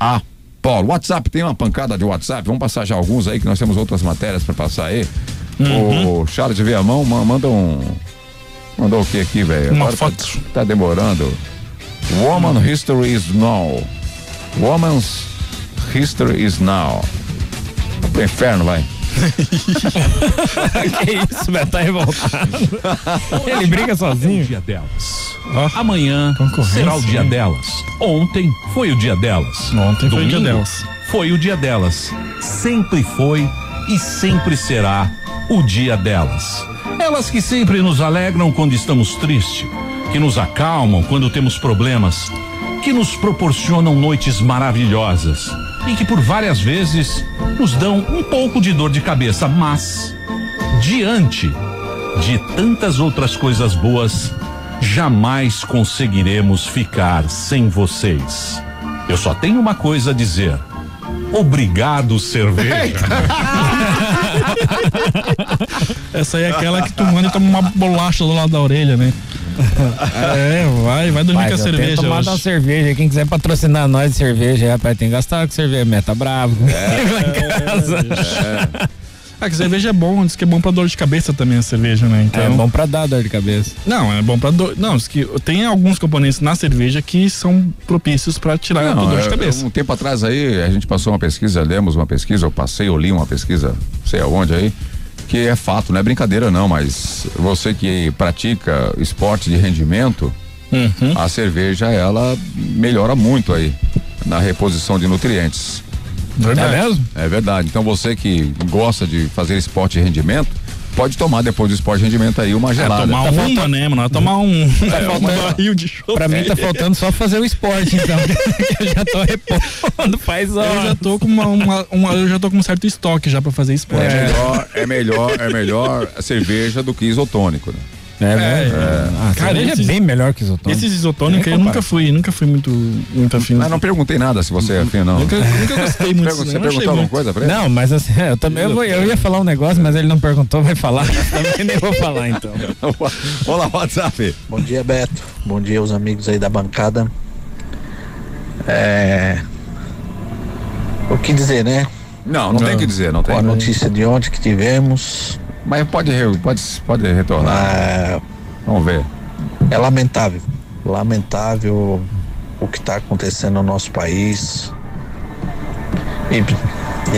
Apollo. WhatsApp tem uma pancada de WhatsApp, vamos passar já alguns aí que nós temos outras matérias para passar aí. O Charles Viamão ma- manda um mandou o que aqui, velho? Uma Agora tá- foto. Tá, demorando. Woman history is now. Woman's history is now. Pro inferno, vai. que isso, Beto, tá revoltado. Ele briga sozinho. dia delas. Ó, Amanhã será o dia delas. Ontem foi o dia delas. Ontem foi o dia Domingo delas. Foi o dia delas. Sempre foi e sempre será o dia delas. Elas que sempre nos alegram quando estamos tristes, que nos acalmam quando temos problemas, que nos proporcionam noites maravilhosas e que por várias vezes nos dão um pouco de dor de cabeça, mas diante de tantas outras coisas boas, jamais conseguiremos ficar sem vocês. Eu só tenho uma coisa a dizer. Obrigado, cerveja. Essa aí é aquela que tu manda e toma uma bolacha do lado da orelha, né? É, vai, vai dormir Mas com a cerveja. hoje. uma cerveja. Quem quiser patrocinar nós de cerveja, rapaz, tem que gastar com cerveja. Meta bravo. Lá em casa. Ah, que cerveja é bom, diz que é bom pra dor de cabeça também a cerveja, né? Então, É bom pra dar dor de cabeça. Não, é bom pra dor. Não, diz que tem alguns componentes na cerveja que são propícios pra tirar a Não, dor de eu- cabeça. Um tempo atrás aí, a gente passou uma pesquisa, lemos uma pesquisa, eu passei, eu li uma pesquisa, não sei aonde aí, que é fato, não é brincadeira não, mas você que pratica esporte de rendimento, Uhum. a cerveja, ela melhora muito aí na reposição de nutrientes. Verdade. É mesmo? É verdade. Então você que gosta de fazer esporte de rendimento, pode tomar depois do esporte de rendimento aí uma É, gelada. tomar Tá uma, faltando- né, mano? Tomar um, um faltando- barril de chope. Pra mim tá faltando só fazer o esporte, então. eu já tô repondo faz Eu já horas. tô com uma, uma- uma- eu já tô com um certo estoque já pra fazer esporte. É melhor, é melhor, é melhor a cerveja do que isotônico, né? É, mesmo? É. Ah, Cara, cerveja esses- é bem melhor que isotônico. Esses isotônicos eu nunca fui, nunca fui muito, muito afim. Mas não perguntei nada se você é afim, não. Nunca, nunca gostei muito. Pergun- Você não, perguntou alguma muito. coisa pra ele? Não, mas assim, eu também eu, vou- eu ia falar um negócio, mas ele não perguntou, vai falar. também nem vou falar então. Vamos lá, WhatsApp. Bom dia, Beto. Bom dia, os amigos aí da bancada. É. O que dizer, né? Não, não tem o que dizer, não Com a tem. notícia de ontem que tivemos Mas pode, pode, pode retornar. É, Vamos ver. é lamentável. Lamentável o que está acontecendo no nosso país. E,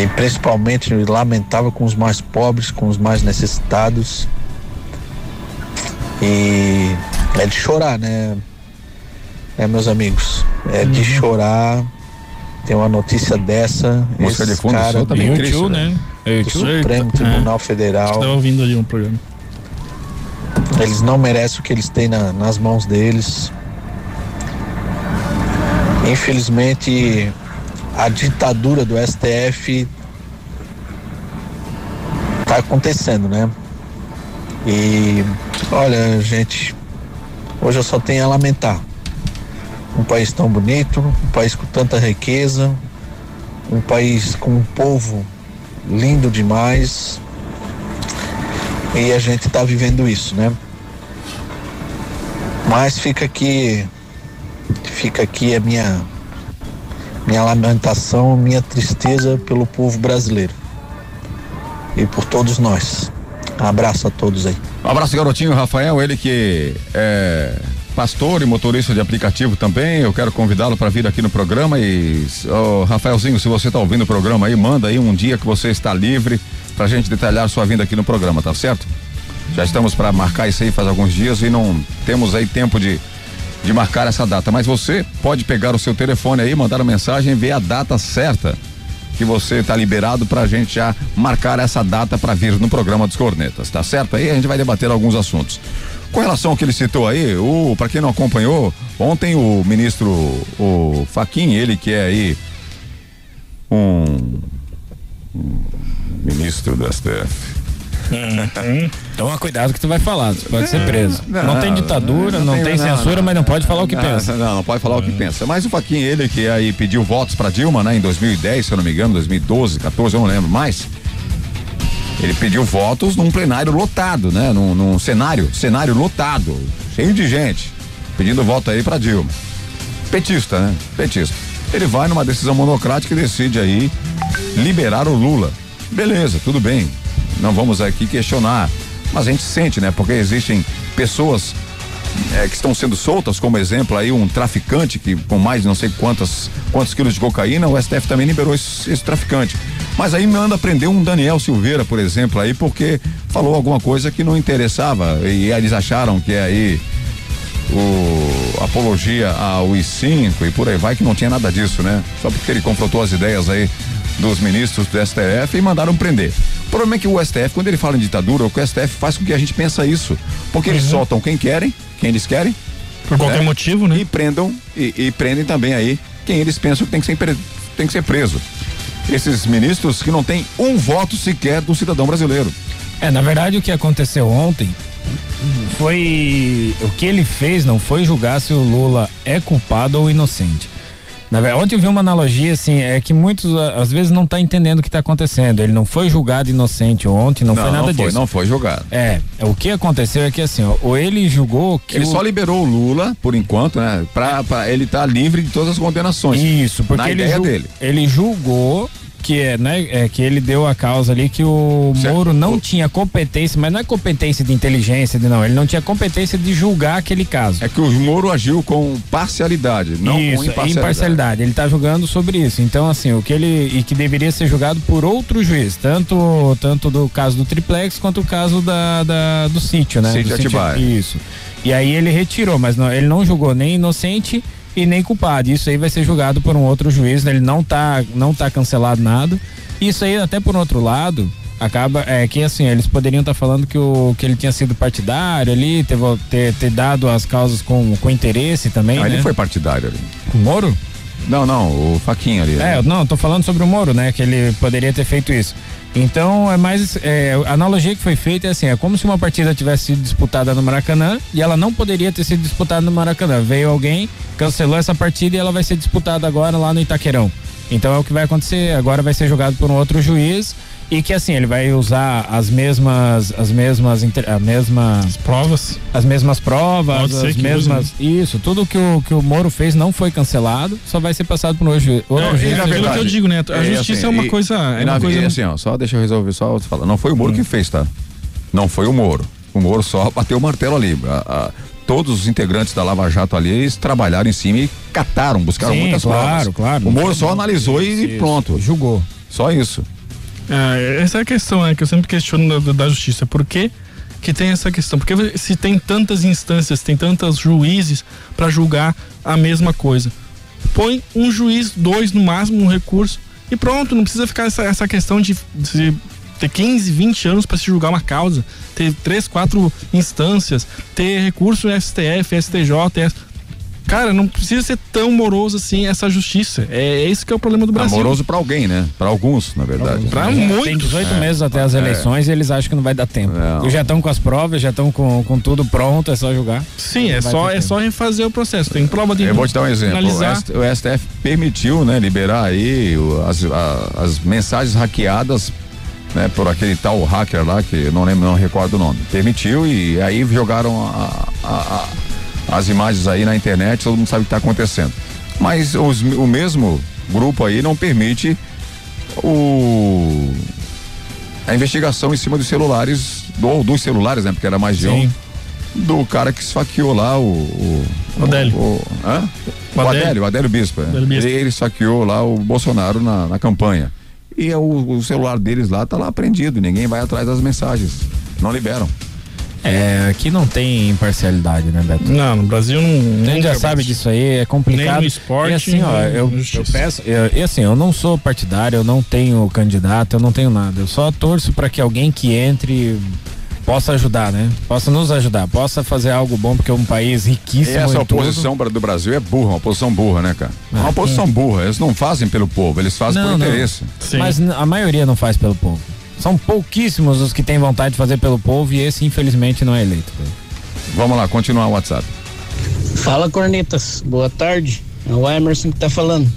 e principalmente lamentável com os mais pobres, com os mais necessitados. E é de chorar, né? É, meus amigos. É de chorar. Tem uma notícia dessa. Música de Esse fundo cara também do triste, né? do Supremo Tribunal Federal. Estava ouvindo ali um programa. Eles não merecem o que eles têm na- nas mãos deles. Infelizmente, a ditadura do STF está acontecendo, né? E olha, gente, hoje eu só tenho a lamentar. Um país tão bonito, um país com tanta riqueza, um país com um povo lindo demais. E a gente está vivendo isso, né? Mas fica aqui, fica aqui a minha, minha lamentação, minha tristeza pelo povo brasileiro e por todos nós. Abraço a todos aí. Um abraço, garotinho Rafael, ele que é pastor e motorista de aplicativo também. Eu quero convidá-lo para vir aqui no programa e, ô, Rafaelzinho, se você está ouvindo o programa aí, manda aí um dia que você está livre pra gente detalhar sua vinda aqui no programa, tá certo? Já estamos para marcar isso aí faz alguns dias e não temos aí tempo de de marcar essa data, mas você pode pegar o seu telefone aí, mandar uma mensagem ver a data certa que você está liberado pra gente já marcar essa data para vir no programa dos Cornetas, tá certo? Aí a gente vai debater alguns assuntos. Com relação ao que ele citou aí, o para quem não acompanhou, ontem o ministro o Faquin, ele que é aí um, um ministro do STF. Toma cuidado que tu vai falar, tu pode ser preso. Não, não, tem ditadura, não, não tem censura, não. mas não pode falar o que pensa. Não, não pode falar o que pensa. Mas o Faquinha, ele que aí pediu votos pra Dilma, né, em 2010, se eu não me engano, 2012, 14, eu não lembro mais. Ele pediu votos num plenário lotado, né, num, num cenário, cenário lotado, cheio de gente, pedindo voto aí pra Dilma. Petista, né? Petista. Ele vai numa decisão monocrática e decide aí liberar o Lula. Beleza, tudo bem. Não vamos aqui questionar. Mas a gente sente, né? Porque existem pessoas é, que estão sendo soltas, como exemplo aí um traficante que com mais não sei quantas quantos quilos de cocaína, o STF também liberou esse, esse traficante. Mas aí manda prender um Daniel Silveira, por exemplo, aí porque falou alguma coisa que não interessava e eles acharam que é aí o apologia ao I5 e por aí vai que não tinha nada disso, né? Só porque ele confrontou as ideias aí dos ministros do STF e mandaram prender. O problema é que o STF, quando ele fala em ditadura, o STF faz com que a gente pensa isso. Porque eles soltam quem querem, quem eles querem. Por qualquer motivo, né? E prendam, e, e prendem também aí quem eles pensam que tem que ser, tem que ser preso. Esses ministros que não têm um voto sequer do cidadão brasileiro. É, na verdade o que aconteceu ontem foi o que ele fez não foi julgar se o Lula é culpado ou inocente. Na verdade, ontem eu vi uma analogia assim, é que muitos às vezes não tá entendendo o que tá acontecendo. Ele não foi julgado inocente ontem, não, foi nada não foi, disso. não foi julgado. É, o que aconteceu é que assim, ó, ou ele julgou que Ele o- só liberou o Lula, por enquanto, né? Pra, pra ele estar livre de todas as condenações. Isso, porque na ele, ideia ju- dele. ele julgou que é, né, é que ele deu a causa ali que o Certo. Moro não tinha competência, mas não é competência de inteligência, de não, ele não tinha competência de julgar aquele caso. É que o Moro agiu com parcialidade, não isso, com imparcialidade. imparcialidade. Ele tá julgando sobre isso. Então, assim, o que ele. E que deveria ser julgado por outro juiz, tanto, tanto do caso do triplex quanto o caso da, da- do sítio, né? Sítio do Atibaia. Isso. E aí ele retirou, mas não- ele não julgou nem inocente e nem culpado. Isso aí vai ser julgado por um outro juiz, né? ele não tá, não tá cancelado nada. Isso aí, até por outro lado, acaba é que assim, eles poderiam estar falando que, o, que ele tinha sido partidário ali, ter, ter, ter dado as causas com, com interesse também. Não, né? ele foi partidário ali. O Moro? Não, não, o Faquinha ali. né? É, não, eu tô falando sobre o Moro, né? Que ele poderia ter feito isso. Então, é mais. é, a analogia que foi feita é assim: é como se uma partida tivesse sido disputada no Maracanã e ela não poderia ter sido disputada no Maracanã. Veio alguém, cancelou essa partida e ela vai ser disputada agora lá no Itaquerão. Então é o que vai acontecer. Agora vai ser jogado por um outro juiz e que assim ele vai usar as mesmas as mesmas a mesma Provas. as mesmas provas, Pode ser as que mesmas isso, tudo que o que o Moro fez não foi cancelado, só vai ser passado por juiz. outro É, e na verdade, que eu digo, né? A justiça é uma coisa- é e uma na- coisa- e assim, ó, só deixa eu resolver, só falar. Não foi o Moro que fez, tá? Não foi o Moro. O Moro só bateu o martelo ali. A, a, todos os integrantes da Lava Jato ali, eles trabalharam em cima e cataram, buscaram Sim, muitas claro, provas. claro. O Moro só analisou e Isso. pronto. Julgou. Só isso. É, essa é a questão né, que eu sempre questiono da, da justiça. Por que, que tem essa questão? Porque se tem tantas instâncias, tem tantos juízes para julgar a mesma coisa. Põe um juiz, dois no máximo, um recurso e pronto. Não precisa ficar essa, essa questão de, de ter 15, 20 anos para se julgar uma causa, ter três, quatro instâncias, ter recurso no STF, STJ. Cara, não precisa ser tão moroso assim essa justiça. É esse que é o problema do Brasil. Amoroso pra alguém, né? Pra alguns, na verdade. Pra Tem muitos. 18 meses até as eleições e eles acham que não vai dar tempo. Não. Já estão com as provas, já estão com, com tudo pronto, é só julgar. Sim, é Vai só, é tempo. só refazer o processo. Tem prova de Eu vou te dar um exemplo. O, analisar. ST o STF permitiu, né, liberar aí as, as mensagens hackeadas, né, por aquele tal hacker lá que eu não lembro, não recordo o nome. Permitiu e aí jogaram a- a- a- as imagens aí na internet, todo mundo sabe o que está acontecendo. Mas os- o mesmo grupo aí não permite o a investigação em cima dos celulares, do, dos celulares, né, porque era mais de um do cara que esfaqueou lá o. O, O Adélio. O, hã? O o Adélio. Adélio, o Adélio Bispo. é. Adélio Bispo. Ele, ele esfaqueou lá o Bolsonaro na, na campanha. E é o, o celular deles lá tá lá prendido, ninguém vai atrás das mensagens. Não liberam. É, aqui não tem imparcialidade, né, Beto? Não, no Brasil não. A gente já sabe disso aí, é complicado. Nem no esporte, E assim, ó, eu, eu peço, eu, e assim, eu não sou partidário, eu não tenho candidato, eu não tenho nada. Eu só torço para que alguém que entre possa ajudar, né? Possa nos ajudar, possa fazer algo bom, porque é um país E riquíssimo. essa em tudo. oposição bra- do Brasil é burra, uma oposição burra, né, cara? É uma oposição burra. Eles não fazem pelo povo, eles fazem Não, por não. interesse. Sim. Mas a maioria não faz pelo povo. São pouquíssimos os que têm vontade de fazer pelo povo e esse, infelizmente, não é eleito. Vamos lá, continuar o WhatsApp. Fala, cornetas. Boa tarde. É o Emerson que tá falando.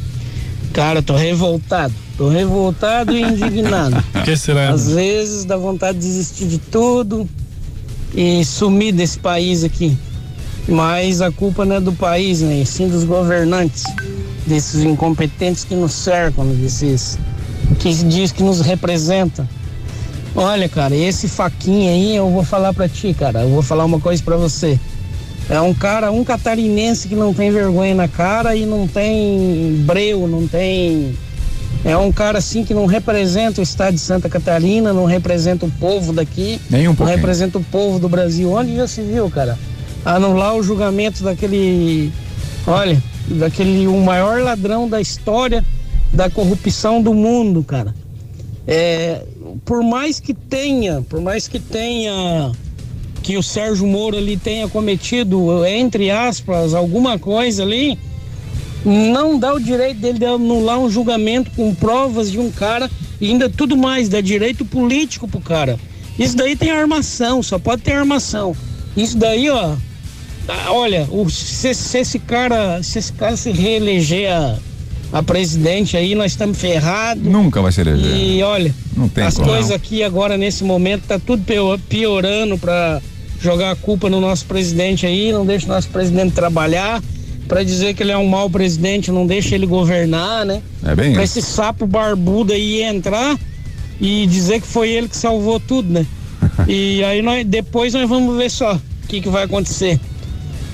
Cara, tô revoltado. Tô revoltado e indignado. O que será? Às vezes dá vontade de desistir de tudo e sumir desse país aqui. Mas a culpa não é do país, né? E sim dos governantes, desses incompetentes que nos cercam, desses que diz que nos representam. Olha, cara, esse faquinha aí, eu vou falar pra ti, cara. Eu vou falar uma coisa pra você. É um cara, um catarinense que não tem vergonha na cara e não tem breu, não tem. É um cara assim que não representa o estado de Santa Catarina, não representa o povo daqui, Nem um não representa o povo do Brasil. Onde já se viu, cara? Anular o julgamento daquele. Olha, daquele o maior ladrão da história da corrupção do mundo, cara. É, por mais que tenha, por mais que tenha que o Sérgio Moro ali tenha cometido, entre aspas, alguma coisa ali, não dá o direito dele de anular um julgamento com provas de um cara e ainda tudo mais, dá direito político pro cara. Isso daí tem armação, só pode ter armação. Isso daí, ó, olha, se, se esse cara, se esse cara se reeleger a, a presidente aí, nós estamos ferrados. Nunca vai ser eleger. E olha, Não tem as coisas aqui agora nesse momento tá tudo pio- piorando para jogar a culpa no nosso presidente aí, não deixa o nosso presidente trabalhar, para dizer que ele é um mau presidente, não deixa ele governar, né? É bem Pra esse sapo barbudo aí entrar e dizer que foi ele que salvou tudo, né? E aí nós, depois nós vamos ver só o que, que vai acontecer.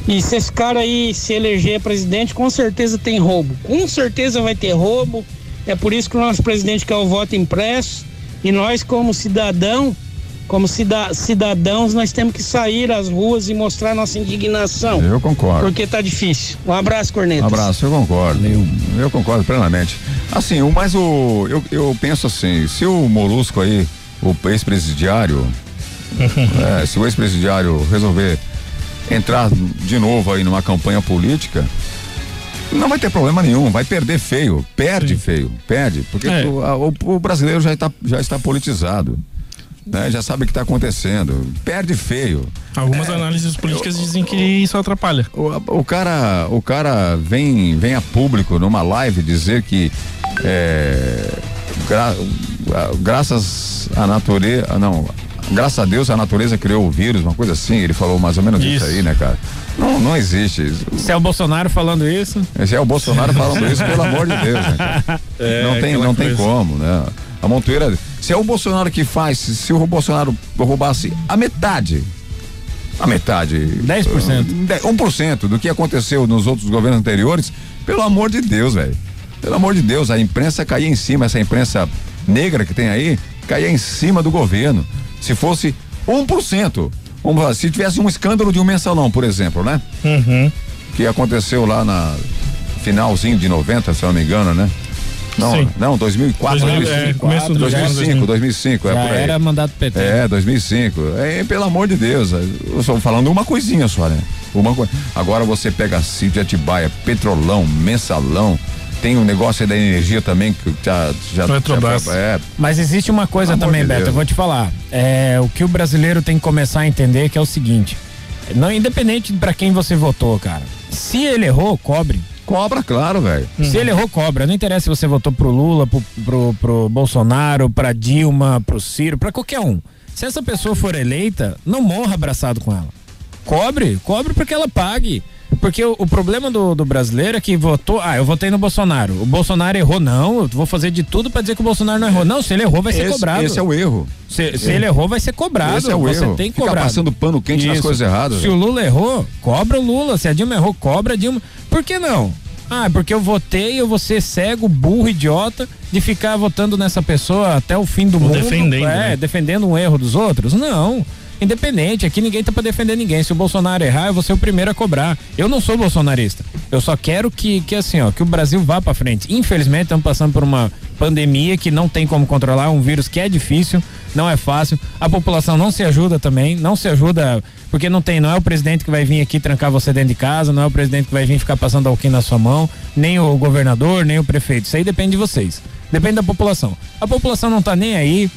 E se esse cara aí se eleger presidente, com certeza tem roubo. Com certeza vai ter roubo. É por isso que o nosso presidente quer o voto impresso. E nós, como cidadão, como cida- cidadãos, nós temos que sair às ruas e mostrar nossa indignação. Eu concordo. Porque tá difícil. Um abraço, Cornetas. Um abraço, eu concordo. Eu, eu concordo plenamente. Assim, o mais o. Eu, eu penso assim, se o Molusco aí, o ex-presidiário, é, se o ex-presidiário resolver entrar de novo aí numa campanha política, não vai ter problema nenhum, vai perder feio, perde feio, perde, porque É. o, a- o- o brasileiro já está, já está politizado. Né, já sabe o que está acontecendo. Perde feio. Algumas análises políticas dizem que isso atrapalha. O, o cara, o cara vem, vem a público numa live dizer que é, gra- graças à natureza, não, graças a Deus a natureza criou o vírus, uma coisa assim. Ele falou mais ou menos isso, Isso. aí, né, cara? Não, não existe. isso. Se é o Bolsonaro falando isso, Esse é o Bolsonaro falando isso, pelo amor de Deus, né? É, não tem, não tem como, né? A Montoeira, Se é o Bolsonaro que faz, se, se o Bolsonaro roubasse a metade, a metade. 10%. 1% do que aconteceu nos outros governos anteriores, pelo amor de Deus, velho. Pelo amor de Deus, a imprensa caía em cima, essa imprensa negra que tem aí, caía em cima do governo. Se fosse 1%, um, se tivesse um escândalo de um mensalão, por exemplo, né? Uhum. Que aconteceu lá na finalzinho de 90, se eu não me engano, né? Não, Sim. não, 2004, 2000, 2005, é, começo do 2005, 2005, é por aí. era mandato PT. É, 2005. É, pelo amor de Deus, eu estou falando uma coisinha só, né? Uma coisa. Agora você pega Cid Atibaia, Petrolão, Mensalão, tem o negócio aí da energia também que já já, Petrobras. já é, Mas existe uma coisa amor também, de Beto, Deus. eu vou te falar. É, o que o brasileiro tem que começar a entender que é o seguinte: não independente para quem você votou, cara. Se ele errou, cobre. cobra, claro, velho. Se ele errou, cobra. Não interessa se você votou pro Lula, pro, pro, pro Bolsonaro, pra Dilma, pro Ciro, pra qualquer um. Se essa pessoa for eleita, não morra abraçado com ela. Cobre, cobre porque ela pague. Porque o, o problema do, do brasileiro é que votou. Ah, eu votei no Bolsonaro. O Bolsonaro errou, não. Eu vou fazer de tudo pra dizer que o Bolsonaro não errou. Não, se ele errou, vai ser Esse, cobrado. esse é o erro. Se, se ele errou, vai ser cobrado. Esse é o Você erro. tem que Ficar cobrar. passando pano quente nas Isso. coisas erradas. Se velho. o Lula errou, cobra o Lula. Se a Dilma errou, cobra a Dilma. Por que não? Ah, é porque eu votei, eu vou ser cego, burro, idiota, de ficar votando nessa pessoa até o fim do Ou mundo. defendendo, É, né? defendendo um erro dos outros? Não. Independente, aqui ninguém tá pra defender ninguém. Se o Bolsonaro errar, eu vou ser o primeiro a cobrar. Eu não sou bolsonarista. Eu só quero que, que assim, ó, que o Brasil vá pra frente. Infelizmente, estamos passando por uma pandemia que não tem como controlar, um vírus que é difícil, não é fácil. A população não se ajuda também, não se ajuda, porque não tem, não é o presidente que vai vir aqui trancar você dentro de casa, não é o presidente que vai vir ficar passando alquim na sua mão, nem o governador, nem o prefeito. Isso aí depende de vocês. Depende da população. A população não tá nem aí,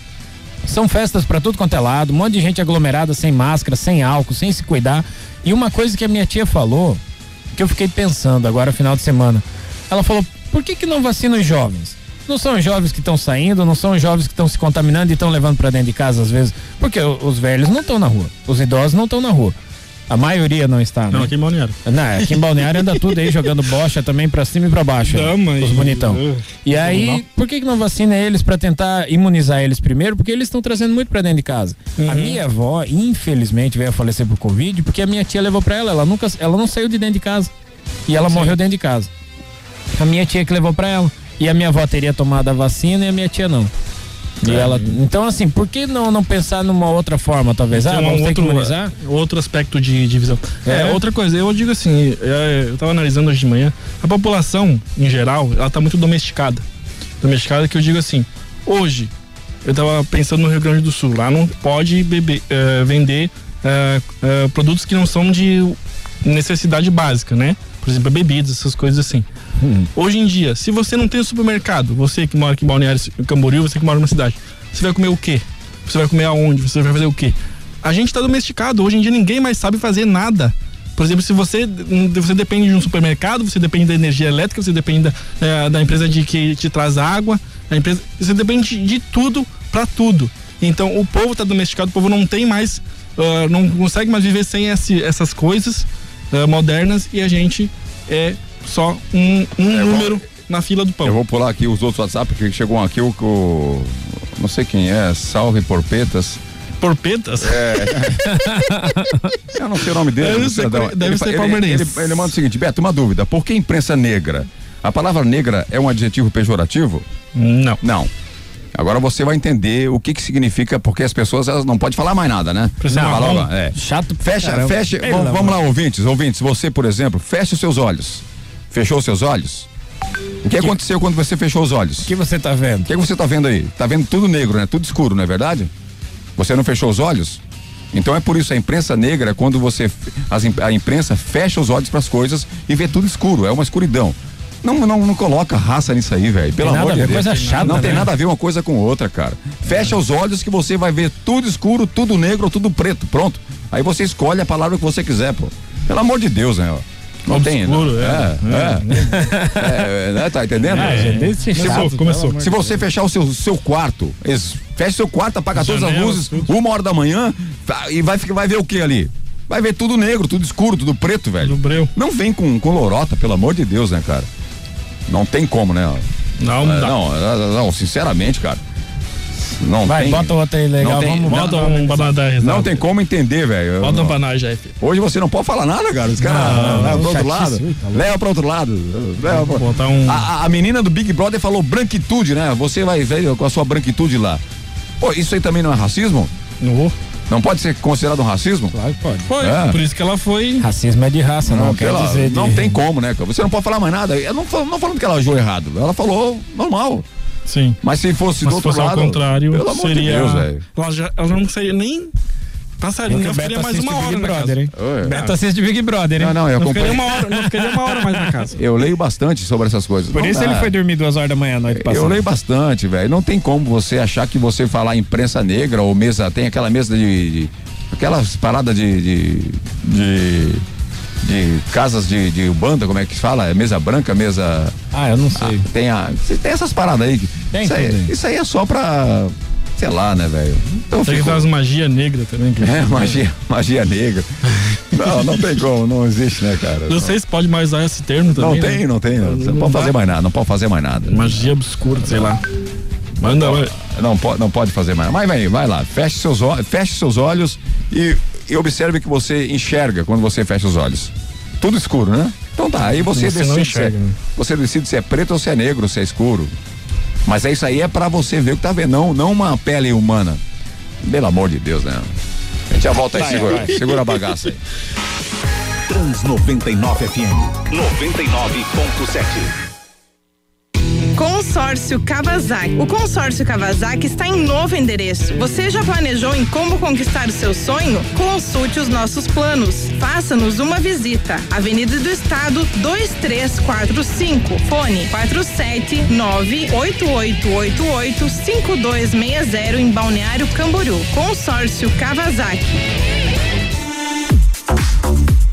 são festas pra tudo quanto é lado, um monte de gente aglomerada sem máscara, sem álcool, sem se cuidar. E uma coisa que a minha tia falou, que eu fiquei pensando agora final de semana. Ela falou: "Por que que não vacina os jovens?" Não são os jovens que estão saindo, não são os jovens que estão se contaminando e estão levando pra dentro de casa às vezes, porque os velhos não estão na rua, os idosos não estão na rua. A maioria não está, né? Não, aqui em Balneário. Não, aqui em Balneário anda tudo aí jogando bocha também pra cima e pra baixo. Não, mas- Os bonitão. E aí, não. por que, que não vacina eles pra tentar imunizar eles primeiro? Porque eles estão trazendo muito pra dentro de casa. Uhum. A minha avó, infelizmente, veio a falecer por Covid porque a minha tia levou pra ela. Ela nunca, ela não saiu de dentro de casa. E ela morreu dentro de casa. A minha tia que levou pra ela. E a minha avó teria tomado a vacina e a minha tia não. E É. ela, então, assim, por que não, não pensar numa outra forma, talvez? Ah, um vamos que outro, imunizar? outro aspecto de, de visão. É? É? outra coisa, eu digo assim, é, eu tava analisando hoje de manhã, a população, em geral, ela tá muito domesticada. Domesticada que eu digo assim, hoje, eu tava pensando no Rio Grande do Sul, lá não pode beber, é, vender é, é, produtos que não são de necessidade básica, né? Por exemplo, bebidas, essas coisas assim. Hoje em dia, se você não tem supermercado, você que mora aqui em Balneário Camboriú, você que mora numa cidade, você vai comer o quê? Você vai comer aonde? Você vai fazer o quê? A gente tá domesticado. Hoje em dia ninguém mais sabe fazer nada. Por exemplo, se você, você depende de um supermercado, você depende da energia elétrica, você depende da, eh, da empresa de que te traz água, a empresa, você depende de tudo para tudo. Então o povo tá domesticado, o povo não tem mais, ah, não consegue mais viver sem esse- essas coisas ah, modernas e a gente é só um, um número na fila do pão. Eu vou pular aqui os outros WhatsApp, que chegou aqui o, o não sei quem é, Salve Porpetas. Porpetas? É. Eu não sei o nome dele. Não não sei, deve Ele ser fa- ele, palmeirense. ele, ele manda o seguinte, Beto, uma dúvida. Por que imprensa negra? A palavra negra é um adjetivo pejorativo? Não. Não. Agora você vai entender o que que significa, porque as pessoas elas não podem falar mais nada, né? Precisa Fala é. Chato Fecha, caramba. fecha. Vamos, vamos lá, ouvintes, ouvintes. Você, por exemplo, feche os seus olhos. Fechou seus olhos? O que, aconteceu quando você fechou os olhos? O que você tá vendo? O que, que você tá vendo aí? Tá vendo tudo negro, né? Tudo escuro, não é verdade? Você não fechou os olhos? Então é por isso a imprensa negra é quando você as a imprensa fecha os olhos para as coisas e vê tudo escuro, é uma escuridão. Não, não, não coloca raça nisso aí, velho. Pelo Tem amor de Deus. coisa chata, não tem né? nada a ver uma coisa com outra, cara. Fecha os olhos que você vai ver tudo escuro, tudo negro, tudo preto. Pronto. Aí você escolhe a palavra que você quiser, pô. Pelo amor de Deus, né? ó. Não tem? Obscuro, É, é. É, né? Tá entendendo? Ah, deixa Se chato, começou. se você fechar o seu, seu quarto, feche seu quarto, apaga todas as luzes, tudo. uma hora da manhã, tá, e vai, vai ver o que ali? Vai ver tudo negro, tudo escuro, tudo preto, velho. Breu. Não vem com, com lorota, pelo amor de Deus, né, cara? Não tem como, né? Não, É, não dá. não, não, não, sinceramente, cara. Não Vai, tem, bota outra aí legal. Não tem- vamos Bota vamos- um da risada. não tem como entender, velho. Bota um banana, Jeff. Hoje você não pode falar nada, cara. Os caras Não, pro outro lado. tá louco. Leva pro outro lado. Leva pro- Botar um. A, menina do Big Brother falou branquitude, né? Você vai ver com a sua branquitude lá. Pô, isso aí também não é racismo? Não. Não pode ser considerado um racismo? Claro que pode. Foi, É. por isso que ela foi. Racismo é de raça, não, quer pela- dizer. de- não tem como, né? cara? Você não pode falar mais nada. Eu não, não falando que ela agiu errado. Ela falou normal. Sim. Mas se fosse Mas do se outro fosse ao lado. contrário, pelo amor de seria. Deus, velho. ela, já, ela não seria nem. Passaria, não ficaria mais uma hora Big na Brother, casa. hein? Oi. Beto assiste Big Brother, hein? Não, não, eu Não ficaria, uma hora, não ficaria uma hora mais na casa. Eu leio bastante sobre essas coisas. Por Não isso dá. ele foi dormir duas horas da manhã a noite passada. Eu leio bastante, velho. Não tem como você achar que você falar imprensa negra ou mesa. Tem aquela mesa de. de aquelas paradas de. de, de de casas de, de banda, como é que se fala? É mesa branca, mesa. Ah, eu não sei. Ah, tem, a, tem essas paradas aí. Tem isso, aí isso aí é só pra. Sei lá, né, velho? Então Tem umas magia negra também. que- É, magia, magia negra. Não, não tem como, não existe, né, cara? Não sei se pode mais usar esse termo Não também. tem, né? não tem. Não, não Não pode dá. fazer mais nada, não pode fazer mais nada. Magia obscura, sei lá. Manda, vai. Não pode, não pode fazer mais. Mas vem, vai lá, feche seus, feche seus olhos e, e observe que você enxerga quando você fecha os olhos. Tudo escuro, né? Então tá, aí você, Você não decide se é, enxerga, né? você decide se é preto ou se é negro, se é escuro. Mas é isso aí é pra você ver o que tá vendo, não, não uma pele humana. Pelo amor de Deus, né? A gente já volta aí, Vai, segura, vai. segura a bagaça aí. Trans 99 FM 99.7. Consórcio Kawasaki. O consórcio Kawasaki está em novo endereço. Você já planejou em como conquistar o seu sonho? Consulte os nossos planos. Faça-nos uma visita. Avenida do Estado 2345. Fone 47988885260 em Balneário Camboriú. Consórcio Kawasaki.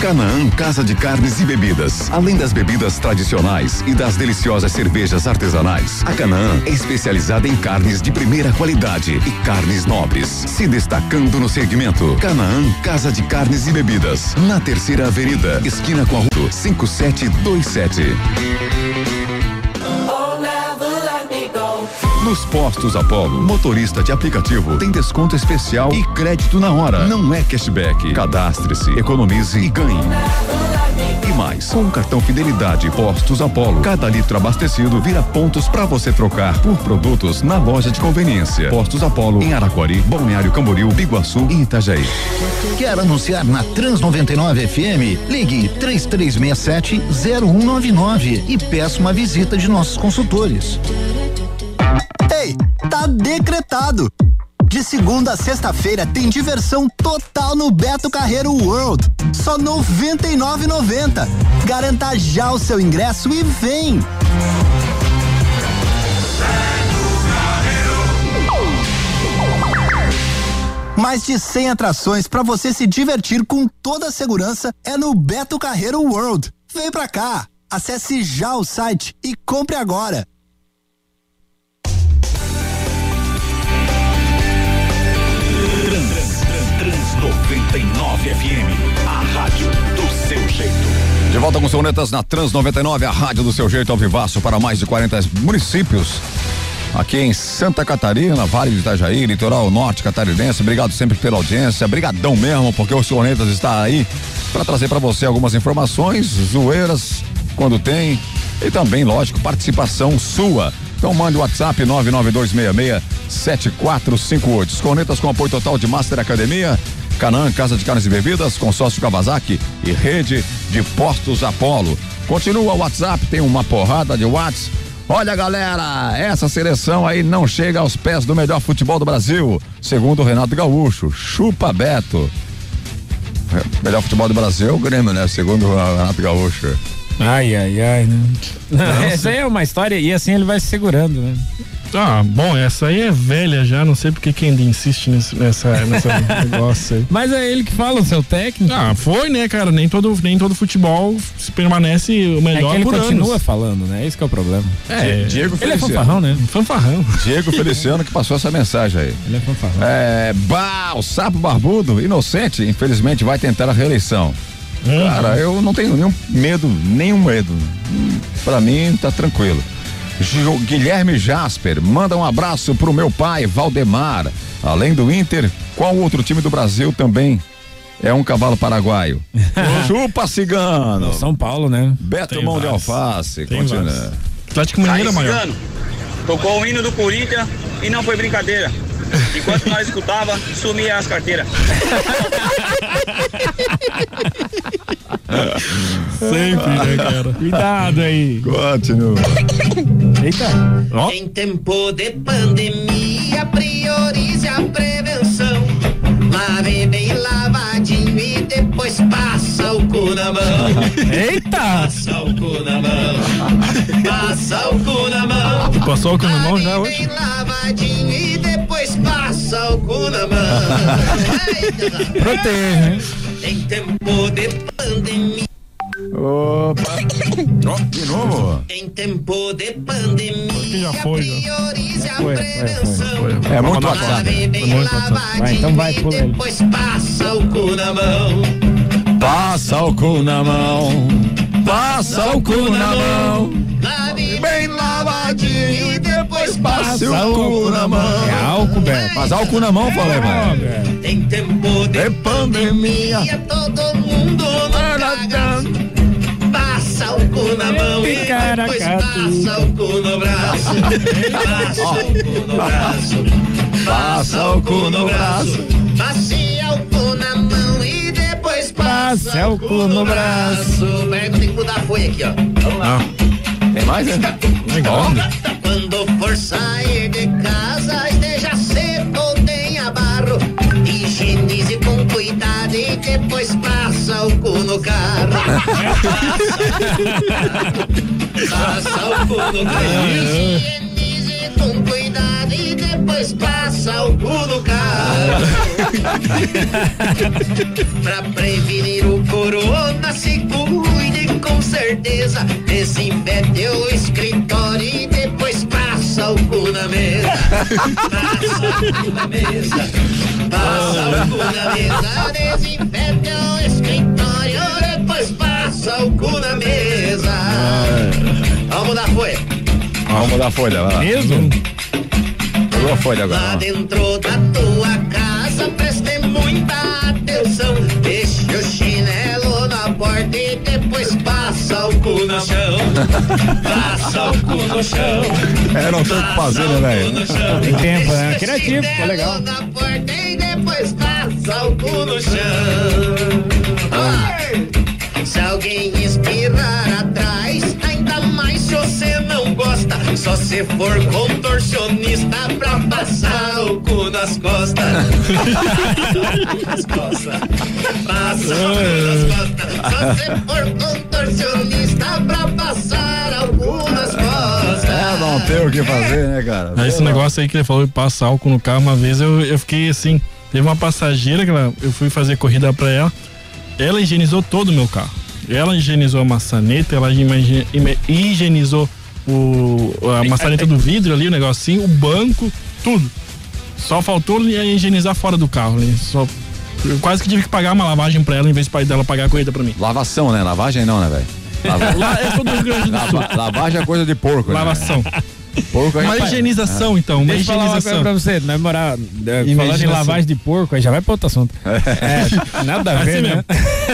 Canaã Casa de Carnes e Bebidas. Além das bebidas tradicionais e das deliciosas cervejas artesanais, a Canaã é especializada em carnes de primeira qualidade e carnes nobres, se destacando no segmento. Canaã Casa de Carnes e Bebidas, na Terceira Avenida, esquina com a rua 5727. Nos postos Apollo, motorista de aplicativo tem desconto especial e crédito na hora. Não é cashback. Cadastre-se, economize e ganhe. E mais, com o cartão Fidelidade Postos Apollo, cada litro abastecido vira pontos para você trocar por produtos na loja de conveniência. Postos Apollo em Araquari, Balneário Camboriú, Biguaçu e Itajaí. Quer anunciar na Trans 99 FM? Ligue 3367 0199 e peça uma visita de nossos consultores. Ei, tá decretado! De segunda a sexta-feira tem diversão total no Beto Carreiro World. Só R$ 99,90. Garanta já o seu ingresso e vem! Mais de 100 atrações para você se divertir com toda a segurança é no Beto Carreiro World. Vem pra cá! Acesse já o site e compre agora. 99 FM, a rádio do seu jeito. De volta com sonetas na Trans 99, a rádio do seu jeito ao vivaço para mais de 40 municípios. Aqui em Santa Catarina, Vale de Itajaí, Litoral Norte Catarinense. Obrigado sempre pela audiência. Brigadão mesmo, porque o Sonetas está aí para trazer para você algumas informações, zoeiras, quando tem, e também, lógico, participação sua. Então mande o WhatsApp 996667458. Os Cornetas com apoio total de Master Academia, Canaã, Casa de Carnes e Bebidas, consórcio Kawasaki e rede de postos Apolo. Continua o WhatsApp, tem uma porrada de WhatsApp. Olha, galera, essa seleção aí não chega aos pés do melhor futebol do Brasil, segundo o Renato Gaúcho. Chupa Beto. Melhor futebol do Brasil é o Grêmio, né? Segundo o Renato Gaúcho. Ai, ai, ai, né? Essa aí é uma história e assim ele vai se segurando, né? Ah, bom, essa aí é velha já, não sei porque quem ainda insiste nesse, nessa, nessa negócio aí. Mas é ele que fala, o seu técnico. Ah, foi, né, cara? Nem todo, nem todo futebol se permanece o É melhor que ele por continua anos. falando, né? Esse que é o problema. É, Diego Ele é Feliciano. fanfarrão, né? Fanfarrão. Diego Feliciano que passou essa mensagem aí. Ele é fanfarrão. É, bah, o sapo barbudo, inocente, infelizmente vai tentar a reeleição. Cara, eu não tenho nenhum medo, nenhum medo. Pra mim tá tranquilo. Gil- Guilherme Jasper, manda um abraço pro meu pai, Valdemar. Além do Inter, qual outro time do Brasil também é um cavalo paraguaio? Chupa cigano. São Paulo, né? Beto Tem Mão de vários. Alface, Tem continua. vários. Atlético Mineiro é maior. Tocou o hino do Corinthians e não foi brincadeira. Enquanto nós escutava, sumia as carteiras. Sempre, né, cara? Cuidado aí. Continua. Eita. Ó, Em tempo de pandemia, priorize a prevenção. Lave bem e depois passa o cu na mão. Eita! Passa o cu na mão. Passa o cu na mão. tu passou o cu na mão já hoje? bem lavadinho e depois passa o cu na mão. Eita, Protege, hein? Em tempo de pandemia. Opa. Ó, de novo. Em tempo de pandemia, foi, priorize a Foi, foi, prevenção. É muito Vamos WhatsApp. Vai, então vai, e pula ele. depois passa o cu na mão. Passa o cu na mão. Passa o cu na mão. Lave Bem lavadinho e depois passa o cu na É mão. álcool, Beto. Passar o cu na mão, falei, velho. Em tempo de É pandemia. todo mundo o cu na mão e depois passa o cu no braço. Passa o cu no braço. Passa o cu no braço. Passeia o cu na mão e depois passa o cu no braço. Pega, tem que mudar a folha aqui, ó. Vamos lá. Tem mais, né? Legal. Quando for sair de casa, passa o cu no carro. Passa o cu no carro. Higienize com cuidado e depois passa o cu no carro. Pra prevenir o corona, se cuide com certeza. Desinfete o escritório e depois passa o cu na mesa. Passa o cu na mesa. Passa o cu na mesa. Desinfete o escritório, passa o cu na mesa. Vamos mudar a folha. Vamos mudar a folha, vai lá. Mesmo? Pegou a folha Lá agora. dentro da tua casa, preste muita atenção. Deixa o chinelo na porta e depois passa o cu no chão. Passa o cu no chão. É, não tem o que fazer, né, velho? Tem tempo, né? Criativo, ficou legal. chinelo na porta e depois passa o cu no chão. Se alguém espirrar atrás, ainda mais se você não gosta. Só se for contorcionista pra passar o cu nas costas. nas costas. Passa o cu nas costas. Só se for contorcionista pra passar o cu nas costas. É, não tem o que fazer, né, cara? Aí esse negócio aí que ele falou de passar álcool no carro, uma vez eu, eu fiquei assim, teve uma passageira que ela, eu fui fazer corrida pra ela, ela higienizou todo o meu carro. Ela higienizou a maçaneta, ela higienizou o, a maçaneta do vidro ali, o negocinho, o banco, tudo. Só faltou higienizar fora do carro. né? Só, eu quase que tive que pagar uma lavagem pra ela em vez de dela pagar a corrida pra mim. Lavação, né? Lavagem não, né, velho? Lava- eu sou do Rio Grande do Sul. Lava- lavagem é coisa de porco, né? Porco é Uma higienização, então. Uma Deixa eu falar uma coisa higienização. pra você, nós morar, é, falando em lavagem de porco, aí já vai pra outro assunto. É, nada a ver, Assim né? mesmo.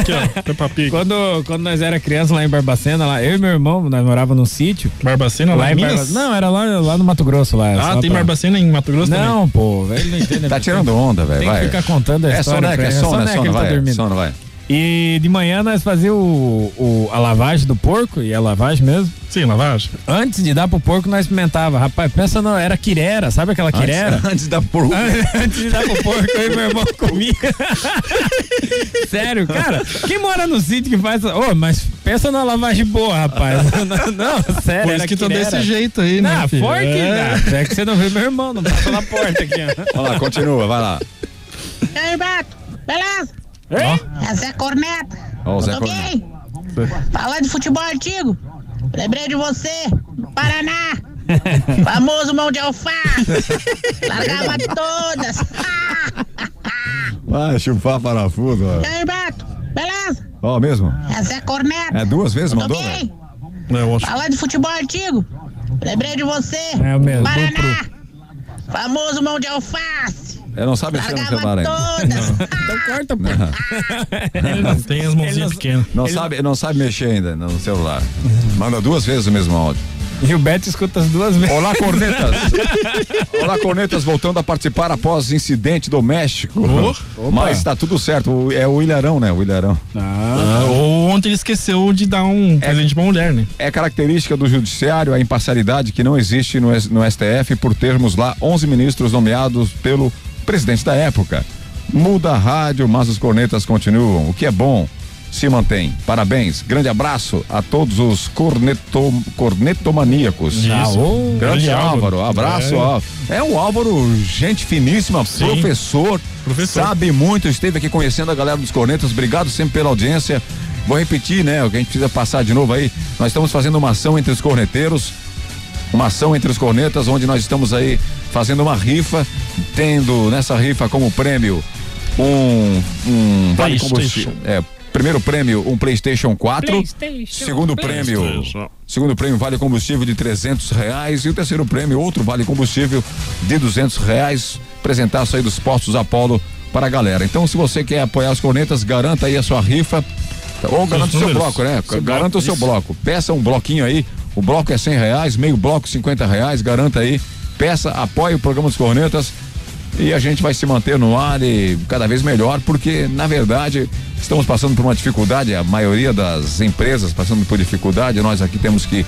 Aqui, ó. Quando, quando nós era criança lá em Barbacena, lá, eu e meu irmão, nós morava num sítio. Barbacena, lá, Lá em Minas? Barba- Não, era lá, lá no Mato Grosso lá. Ah, tem pra- Barbacena em Mato Grosso também? Não, pô, velho não entende. Tá tirando onda, velho. Tem Vai. que ficar contando a É história. soneca, é ele. sono, é soneca, sono, tá vai. dormindo. Sono, vai. E de manhã nós fazíamos o, o- a lavagem do porco, e a lavagem mesmo. Sim, lavagem. Antes de dar pro porco, nós experimentava. Rapaz, pensa no. Era quirera, sabe aquela quirera? Antes, antes da porco. Antes de dar pro porco, eu e meu irmão comia. Sério, cara, quem mora no sítio que faz. Ô, mas pensa numa lavagem boa, rapaz. Não, não, sério. Por isso que tô desse jeito aí, né, Não, filho? forte, É. é. que você não viu meu irmão, não passou na porta aqui, ó. Olha lá, continua, vai lá. E aí, Beto? Beleza? Hein? É Zé Corneta. Ó, o Zé bem? Falar de futebol antigo. Lembrei de você, no Paraná. Famoso mão de alface. Largava todas. Vai chupar parafuso, ó. E aí, Beto? Beleza? Ó, mesmo? É Zé Corneta. É duas vezes mandou, bem? velho? Falar de futebol antigo. Lembrei de você. É o mesmo. Paraná. Famoso mão de alface. Eu não sabe mexer no celular ainda. Então corta, pô. Ele não tem as mãozinhas pequenas. Não sabe, não sabe mexer ainda no celular. Manda duas vezes o mesmo áudio. E o Beto escuta as duas vezes. Olá, cornetas. Olá, cornetas, voltando a participar após incidente doméstico. Oh, Mas tá tudo certo. É o Ilharão, né? O Ilharão. Ah, ou ontem ele esqueceu de dar um presente pra mulher, né? É característica do judiciário a imparcialidade que não existe no, no STF por termos lá 11 ministros nomeados pelo presidente da época. Muda a rádio, mas os cornetas continuam, o que é bom. Se mantém. Parabéns. Grande abraço a todos os corneto, cornetomaníacos. Isso. Grande Álvaro. Álvaro. Abraço, É. É um Álvaro, gente finíssima, professor, Professor. sabe muito, esteve aqui conhecendo a galera dos cornetas. Obrigado sempre pela audiência. Vou repetir, né? O que a gente precisa passar de novo aí. Nós estamos fazendo uma ação entre os corneteiros uma ação entre os cornetas, onde nós estamos aí fazendo uma rifa, tendo nessa rifa como prêmio um, um vale combustível. É, primeiro prêmio, um PlayStation 4. PlayStation. Segundo prêmio, PlayStation. segundo prêmio, vale combustível de 300 reais. E o terceiro prêmio, outro vale combustível de 200 reais. Apresentaço aí dos postos Apollo para a galera. Então, se você quer apoiar os cornetas, garanta aí a sua rifa. Ou garanta o seu números. bloco, né? Seu Garanta bloco, o seu isso. bloco. Peça um bloquinho aí. O bloco é 100 reais, meio bloco 50 reais. Garanta aí. Peça, apoie o programa dos cornetas. E a gente vai se manter no ar e cada vez melhor, porque na verdade estamos passando por uma dificuldade, a maioria das empresas passando por dificuldade, nós aqui temos que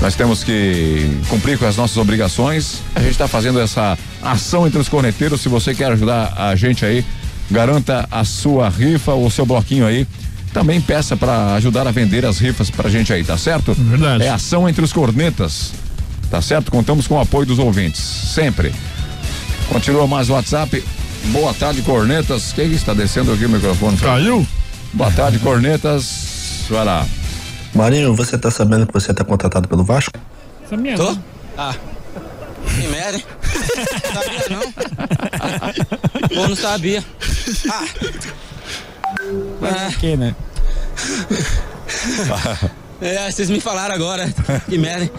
nós temos que cumprir com as nossas obrigações. A gente está fazendo essa ação entre os corneteiros. Se você quer ajudar a gente aí, garanta a sua rifa ou o seu bloquinho aí. Também peça para ajudar a vender as rifas pra gente aí, tá certo? Verdade. É ação entre os cornetas. Tá certo? Contamos com o apoio dos ouvintes, sempre. Continua mais o WhatsApp. Boa tarde, cornetas. Quem que está descendo aqui o microfone? Caiu? Boa tarde, cornetas. Vai lá. Marinho, você tá sabendo que você tá contratado pelo Vasco? Tô? Ah. Que merda, hein? Sabia não? Pô, não sabia. Ah. Mas o que, né? É, vocês me falaram agora. Que merda?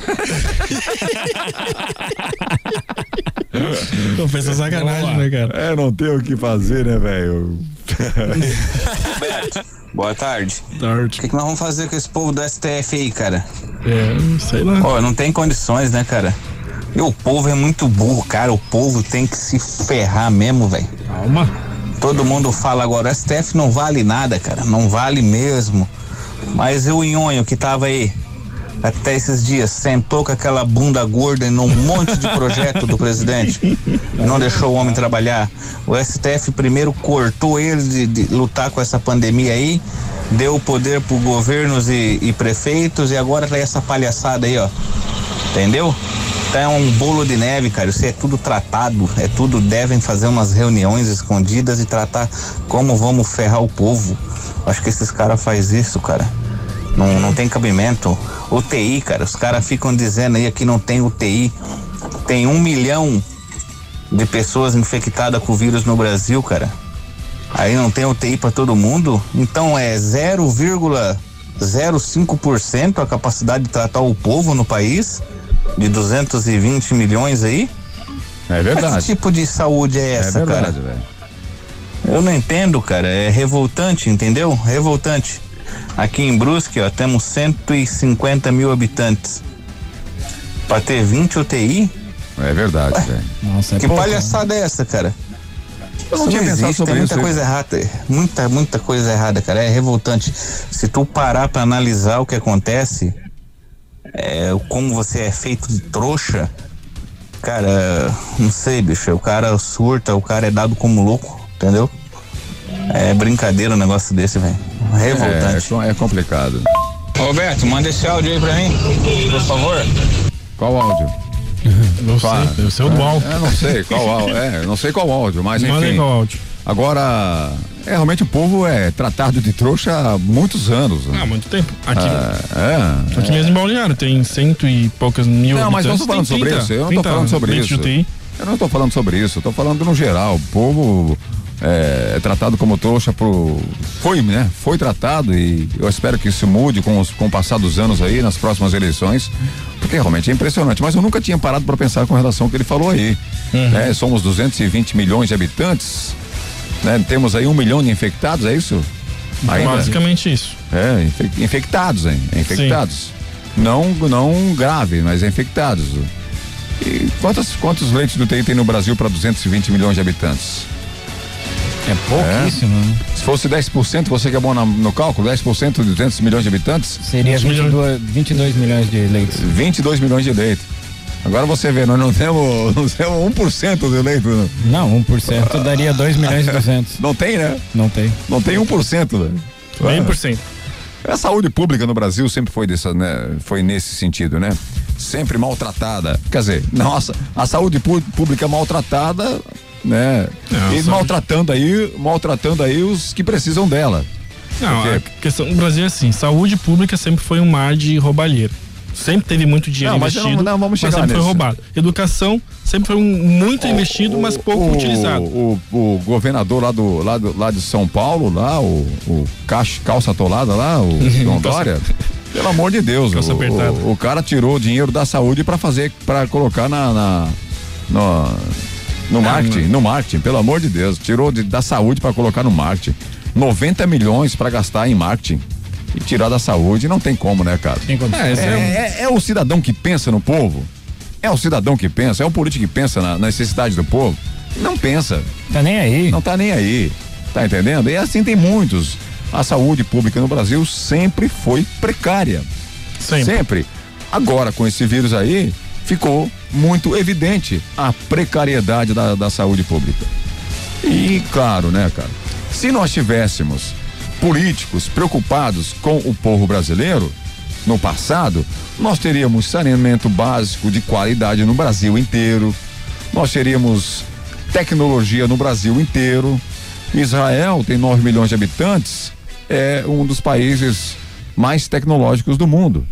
Pô, fez essa sacanagem, né, cara? É, não tem o que fazer, né, velho? Boa tarde. Tarde. O que, que nós vamos fazer com esse povo do STF aí, cara? É, sei lá. Ó, não tem condições, né, cara? E o povo é muito burro, cara. O povo tem que se ferrar mesmo, velho. Calma. Todo mundo fala agora, o STF não vale nada, cara. Não vale mesmo. Mas o Nhonho que tava aí até esses dias, sentou com aquela bunda gorda num monte de projeto do presidente não deixou o homem trabalhar. O STF primeiro cortou ele de, de lutar com essa pandemia aí, deu poder pro governos e, e prefeitos e agora tá essa palhaçada aí, ó. Entendeu? Então é um bolo de neve, cara. Isso é tudo tratado. É tudo. Devem fazer umas reuniões escondidas e tratar como vamos ferrar o povo. Acho que esses caras fazem isso, cara. Não, não tem cabimento. UTI, cara. Os caras ficam dizendo aí que não tem UTI. Tem um milhão de pessoas infectadas com o vírus no Brasil, cara. Aí não tem UTI para todo mundo. Então é 0,05% a capacidade de tratar o povo no país de 220 milhões aí? É Mas verdade. que tipo de saúde é essa, é verdade, cara? velho. Eu não entendo, cara. É revoltante, entendeu? Revoltante. Aqui em Brusque, ó, temos 150 mil habitantes. Pra ter 20 UTI? É verdade, velho. Nossa, é que pouco, palhaçada é essa, cara? Eu não Isso tinha não pensado existe, sobre tem isso. muita coisa errada, muita, muita coisa errada, cara. É revoltante. Se tu parar pra analisar o que acontece, é, como você é feito de trouxa, cara, não sei, bicho. O cara surta, o cara é dado como louco, entendeu? É brincadeira um negócio desse, velho. Revoltante. É, é complicado. Roberto, manda esse áudio aí pra mim, por favor. Qual áudio? Não sei, deve ser o do álcool. É, não sei qual áudio. É, não sei qual áudio, mas aí enfim. qual áudio. Agora, é, realmente o povo é tratado de trouxa há muitos anos. né? Há muito tempo. Aqui, Ah, é. aqui mesmo em Balneário tem cento e poucas mil Não, mas não tô falando sobre 30, isso. Eu não 30 falando sobre isso. Eu não tô falando sobre isso. Eu tô falando no geral. O povo é, é tratado como trouxa por. Foi, né? Foi tratado e eu espero que isso mude com, os, com o passar dos anos aí, nas próximas eleições. Porque realmente é impressionante. Mas eu nunca tinha parado para pensar com relação ao que ele falou aí. Uhum. né? Somos 220 milhões de habitantes. Né? Temos aí um milhão de infectados, é isso? Ainda? Basicamente isso. É, infe- infectados, hein? É Infectados. Não, não grave, mas é infectados. E quantos, quantos leitos de UTI tem no Brasil para 220 milhões de habitantes? É pouquíssimo, né? Se fosse 10%, você que é bom na- no cálculo, 10% de 200 milhões de habitantes? Seria 22, 22 milhões de leitos. 22 milhões de leitos. Agora você vê, nós não temos, não temos 1% de leito. né? Não, 1% daria 2 milhões e 200. Não tem, né? Não tem. Não tem 1%, né? Meio por cento. A saúde pública no Brasil sempre foi dessa, né, foi nesse sentido, né? Sempre maltratada. Quer dizer, nossa, a saúde pública maltratada, né? Não, e maltratando aí, maltratando aí os que precisam dela. Não, Porque- a questão do Brasil é assim, saúde pública sempre foi um mar de roubalheira. Sempre teve muito dinheiro Não, mas investido, não- não, vamos mas chegar sempre foi nisso. roubado. Educação sempre foi um, muito investido, mas pouco o, utilizado. O, o governador lá do, lá do lá de São Paulo, lá, o, o cacho- calça atolada lá, o João Dória. Pelo amor de Deus, Calça o, o, o cara tirou o dinheiro da saúde para fazer, para colocar na, na- no, no marketing, no marketing, pelo amor de Deus, tirou de- da saúde para colocar no marketing. 90 milhões para gastar em marketing e tirar da saúde, não tem como, né, cara? É, é É, é- é o cidadão que pensa no povo? É o cidadão que pensa? É o político que pensa na, na necessidade do povo? Não pensa. Tá nem aí. Não tá nem aí. Tá entendendo? E assim tem muitos. A saúde pública no Brasil sempre foi precária. Sempre. Agora, com esse vírus aí, ficou muito evidente a precariedade da, da saúde pública. E claro, né, cara? Se nós tivéssemos políticos preocupados com o povo brasileiro no passado, nós teríamos saneamento básico de qualidade no Brasil inteiro. Nós teríamos tecnologia no Brasil inteiro. Israel tem 9 milhões de habitantes, é um dos países mais tecnológicos do mundo.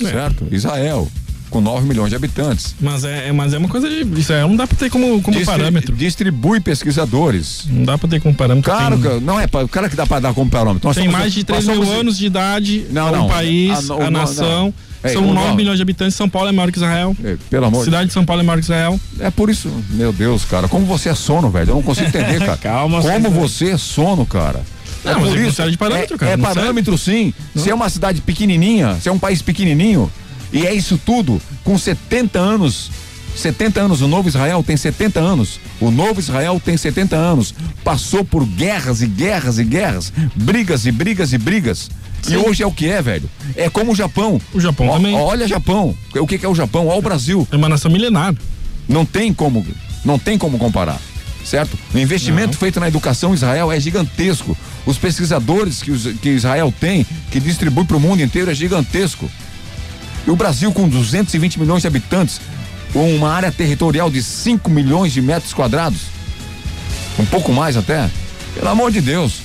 Certo? Israel, com 9 milhões de habitantes. Mas é, é- mas é uma coisa de. Isso aí não dá pra ter como, como Distri- parâmetro. Distribui pesquisadores. Não dá pra ter como parâmetro. Claro, Tem- que- não é o cara que dá para dar como parâmetro. Nós tem somos- mais de 3 nós mil somos- anos de idade, Não, o não. país, não, a não, nação. não. Ei, São o 9 nó- milhões de habitantes, São Paulo é maior que Israel. É, pelo amor de Cidade de São Paulo é maior que Israel. É por isso, meu Deus, cara, como você é sono, velho. Eu não consigo entender, cara. Calma, Como você- é sono, cara. Não, é mas por é isso. considerado de parâmetro, é, cara, É não parâmetro, sim. Se é uma cidade pequenininha, se é um país pequenininho, e é isso tudo, com 70 anos. 70 anos, o novo Israel tem 70 anos. O novo Israel tem 70 anos. Passou por guerras e guerras e guerras, brigas e brigas e brigas. E hoje é o que é, velho. É como o Japão. O Japão Ó- também. Olha Japão. O que, que é o Japão? Olha o Brasil. É uma nação milenar. Não tem como, não tem como comparar, certo? O investimento feito na educação em Israel é gigantesco. Os pesquisadores que, os- que Israel tem, que distribui para o mundo inteiro, é gigantesco. E o Brasil, com 220 milhões de habitantes, com uma área territorial de 5 milhões de metros quadrados, um pouco mais até, pelo amor de Deus.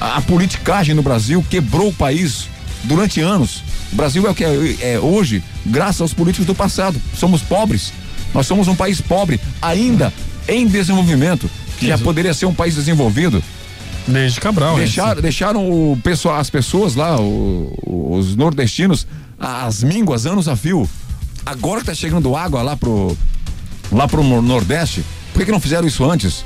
A, a politicagem no Brasil quebrou o país durante anos. O Brasil é o que é, é hoje, graças aos políticos do passado. Somos pobres. Nós somos um país pobre, ainda em desenvolvimento, que já Isso. poderia ser um país desenvolvido. Desde Cabral. Deixar- deixaram o pessoal, as pessoas lá, o- os nordestinos, as mínguas anos a fio. Agora que tá chegando água lá pro, lá pro nor- Nordeste, por que, que não fizeram isso antes?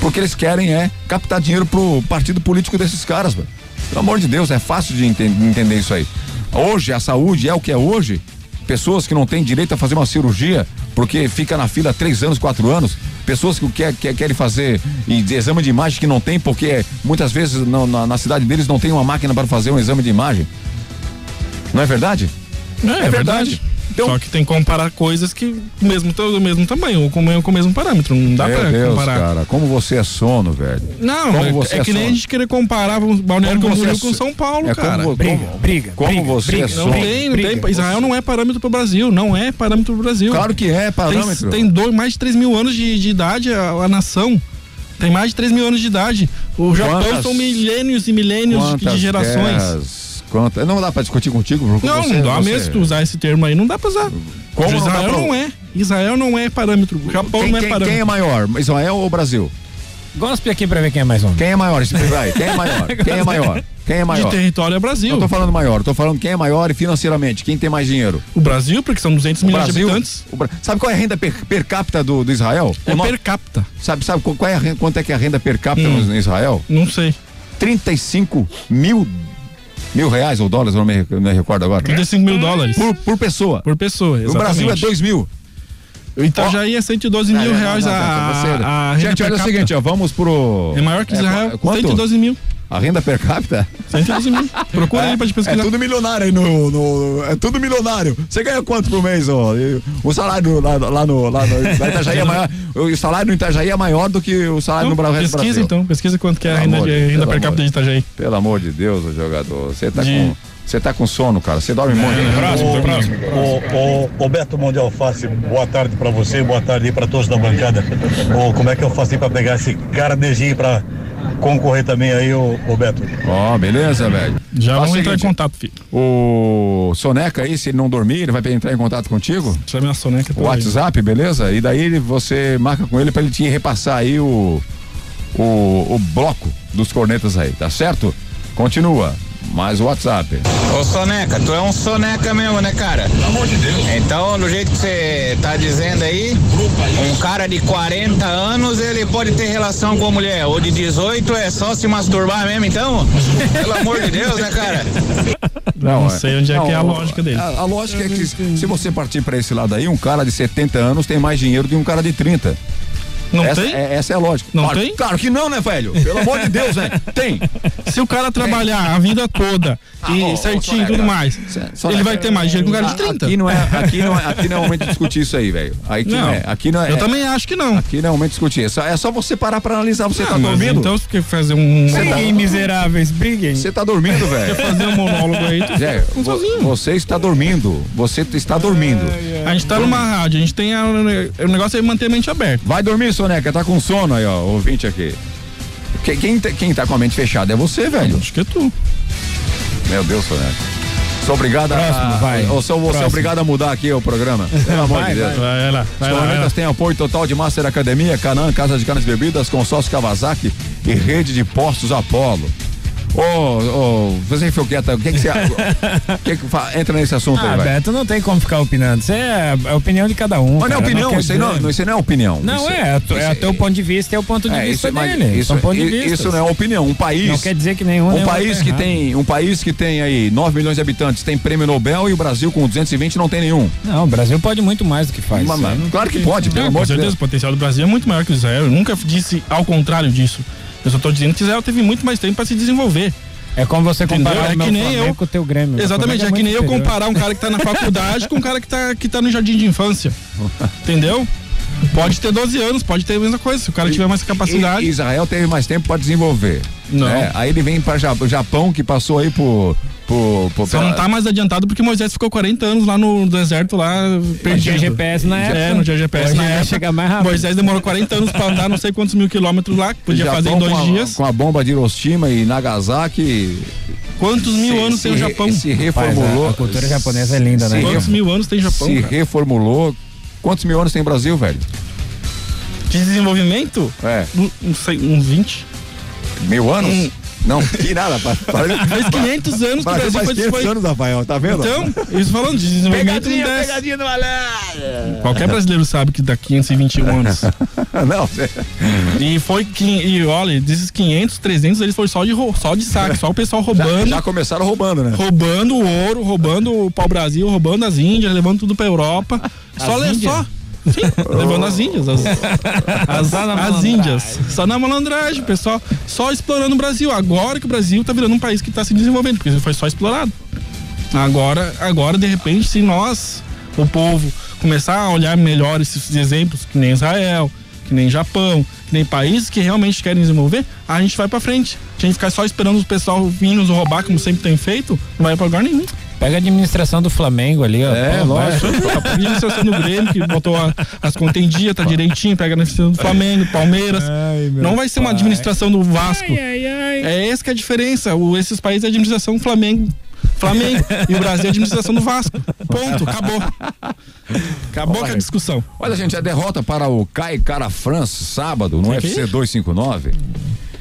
Porque eles querem é captar dinheiro pro partido político desses caras, velho. Pelo amor de Deus, é fácil de enten- entender isso aí. Hoje, a saúde é o que é hoje. Pessoas que não têm direito a fazer uma cirurgia porque fica na fila três anos, quatro anos. pessoas que quer, quer, querem fazer exame de imagem que não tem, porque muitas vezes não- na, na cidade deles não tem uma máquina para fazer um exame de imagem. Não é verdade? É, é verdade. Então- Só que tem que comparar coisas que mesmo do mesmo tamanho, ou com, com o mesmo parâmetro. Não dá Meu pra Deus, comparar. cara, como você é sono, velho. Não, como é, você é que nem a sono. gente querer comparar o Balneário Como você Camboriú é com São Paulo, é cara. como- Briga, como- briga, como briga, você briga. é Não sono. tem, não Briga. tem. Israel não é parâmetro pro Brasil, não é parâmetro pro Brasil. Claro que é parâmetro. Tem, tem dois, mais de 3 mil anos de, de idade a, a nação. Tem mais de 3 mil anos de idade. O Japão Quantas- são milênios e milênios de- de gerações. guerras, quantas- não dá pra discutir contigo, Não, você, não dá você- mesmo tu usar esse termo aí, não dá pra usar. Como não Israel pra- não, é. Israel não é parâmetro. O Japão Quem, não é quem- parâmetro. quem é maior, Israel ou Brasil? Gospe aqui pra ver quem é mais homem. Quem é maior? Esse- vai, Quem é maior? Quem é maior? Quem é maior? De território é Brasil. Não tô falando maior, tô falando quem é maior e financeiramente, quem tem mais dinheiro. O Brasil, porque são 200 O milhões Brasil, de habitantes. o Bra- sabe qual é a renda per, per capita do, do Israel? É no- per capita. Sabe, sabe qual é a renda, quanto é que é a renda per capita Hum. no, em Israel? Não sei. 35 mil mil reais ou dólares, eu não me, não me recordo agora. 35 mil dólares. Por, por pessoa. Por pessoa, O Brasil é exatamente. 2 mil. O Itajaí é 112 mil Não, reais não, não, a, a, a Gente, olha o seguinte, ó, vamos pro. É maior que Israel, qu- quanto? 112 mil. A renda per capita? 112 mil. Procura aí pra te pesquisar. É tudo milionário aí no, no- É tudo milionário. Você ganha quanto por mês, ó? E O salário lá, lá no. Lá no Itajaí é maior. O salário no Itajaí é maior do que o salário Então, no Bra- resto do pesquisa Brasil. então, pesquisa quanto que é a renda, de, de- renda per capita de Itajaí. Pelo amor de Deus, ô jogador. Você tá De- com. Você tá com sono, cara. Você dorme muito. próximo, próximo. Ô, ô, ô Beto Mão de Alface, boa tarde pra você, boa tarde aí pra todos da bancada. Ô, como é que eu faço aí pra pegar esse caranejinho pra concorrer também aí, ô, ô Beto? Ó, beleza, velho. Já Faz vamos o entrar em contato, filho. O Soneca aí, se ele não dormir, ele vai entrar em contato contigo? Chame a Soneca. O WhatsApp, beleza? E daí você marca com ele pra ele te repassar aí o, o, o bloco dos cornetas aí, tá certo? Continua. Mais o WhatsApp. Ô Soneca, tu é um soneca mesmo, né, cara? Pelo amor de Deus. Então, do jeito que você tá dizendo aí, um cara de 40 anos, ele pode ter relação com a mulher. Ou de 18 é só se masturbar mesmo, então? Pelo amor de Deus, né, cara? Não, sei onde é que é a lógica dele. A, a lógica é que se você partir pra esse lado aí, um cara de 70 anos tem mais dinheiro do que um cara de 30. Não essa, tem? é- essa é a lógica. Não claro, tem? Claro que não, né, velho? Pelo amor de Deus, né? Tem. Se o cara trabalhar a vida toda e Ah, ô, ô, certinho e tudo mais, Soneca, ele vai ter mais dinheiro que um cara de 30. Aqui não é, aqui não é, aqui não é o momento de discutir isso aí, velho. Aqui não, Não, é. Aqui não é. eu também acho que não. Aqui não é o momento de discutir. É só, é só você parar pra analisar. Você Ah, tá mas dormindo? Então, você quer fazer um. Briguem, miseráveis, briguem. Você tá dormindo, velho? Quer fazer um monólogo aí? Zé, sozinho. você está dormindo. Você está dormindo. A gente tá numa rádio, a gente tem. O negócio é manter a mente aberta. Vai dormir, Soneca. Tá com sono aí, ó. Ouvinte aqui. Que- Quem, tá- quem tá com a mente fechada é você, velho. Acho que é tu. Meu Deus, Soneca. Sou obrigado a. Próximo, vai. Ou sou você obrigado a mudar aqui o programa. Pelo amor Vai, de Deus. vai. Vai lá, Os vai cornetas têm apoio total de Master Academia, Canã, Casa de Canas Bebidas, Consórcio Kawasaki e Rede de Postos Apolo. Ô, ô, você foi quieta, o que que você. que entra nesse assunto Ah, aí, vai? Beto, não tem como ficar opinando. Isso é a opinião de cada um. Mas não é cara, opinião, quer isso aí não, não, isso não é opinião. Não, Isso- é, é, tu- é isso- o teu ponto de vista e é o ponto de é, vista isso, dele. Isso, São pontos de vista. isso não é opinião. Um país. Não quer dizer que nenhum. Um país tá que errado. tem, um país que tem aí 9 milhões de habitantes tem prêmio Nobel e o Brasil com 220 não tem nenhum. Não, o Brasil pode muito mais do que faz. Mas- Isso claro que pode, pelo É, amor de Deus. o potencial do Brasil é muito maior que o Israel. Eu nunca disse ao contrário disso. Eu só tô dizendo que Israel teve muito mais tempo para se desenvolver. É como você Entendeu? comparar É o meu que nem eu. com o teu Grêmio. Exatamente, é Flamengo que nem eu comparar um cara que tá na faculdade com um cara que tá, que tá no jardim de infância. Entendeu? Pode ter 12 anos, pode ter a mesma coisa. Se o cara tiver mais capacidade. E- Israel teve mais tempo para desenvolver. Não. né? Aí ele vem para o Japão que passou aí por por, por Só não tá mais adiantado porque Moisés ficou 40 anos lá no deserto, lá perdido. tinha GPS na época. É, no tinha GPS na época. chegar mais rápido. Moisés demorou 40 anos pra andar não sei quantos mil quilômetros lá, que podia Japão fazer em dois com a, dias. Com a bomba de Hiroshima e Nagasaki. Quantos mil se- anos tem o se- Japão? Se Rapaz, reformulou. a- a cultura japonesa é linda, né? se Quantos re- mil anos tem Japão? Se cara? reformulou. Quantos mil anos tem o Brasil, velho? De desenvolvimento? É. Um- Não sei, uns 20. Mil anos? Hum. Não, que nada. pa- Parece, Faz 500 anos que o Brasil faz foi, 500 foi anos, Rafael, tá vendo? Então, isso falando de desenvolvimento não desce. pegadinha do malandro. Qualquer brasileiro sabe que dá 521 anos. Não, E foi que, e olha, desses 500, 300 eles foram só de só de saque, só o pessoal roubando, já começaram roubando, né? roubando o ouro, roubando o pau-brasil, roubando as Índias, levando tudo pra Europa. Só, As le- Índias? só Sim, levando as índias. As, as, as índias. Só na malandragem, pessoal. Só explorando o Brasil. Agora que o Brasil tá virando um país que tá se desenvolvendo, porque foi só explorado. Agora, agora de repente, se nós, o povo, começar a olhar melhor esses exemplos, que nem Israel, que nem Japão, que nem países que realmente querem desenvolver, a gente vai pra frente. A gente ficar só esperando o pessoal vir nos roubar, como sempre tem feito, não vai pra lugar nenhum. Pega a administração do Flamengo ali, ó. É, lógico. A administração do Grêmio, que botou a- as contas em dia, tá direitinho, pega a administração do Flamengo, Palmeiras. não vai ser uma administração do Vasco. É essa que é a diferença. O, esses países é a administração do Flamengo. Flamengo. e o Brasil é a administração do Vasco. Ponto. Acabou. Acabou com a discussão. Olha, gente, a derrota para o Kai Cara France sábado no Que que é UFC isso? 259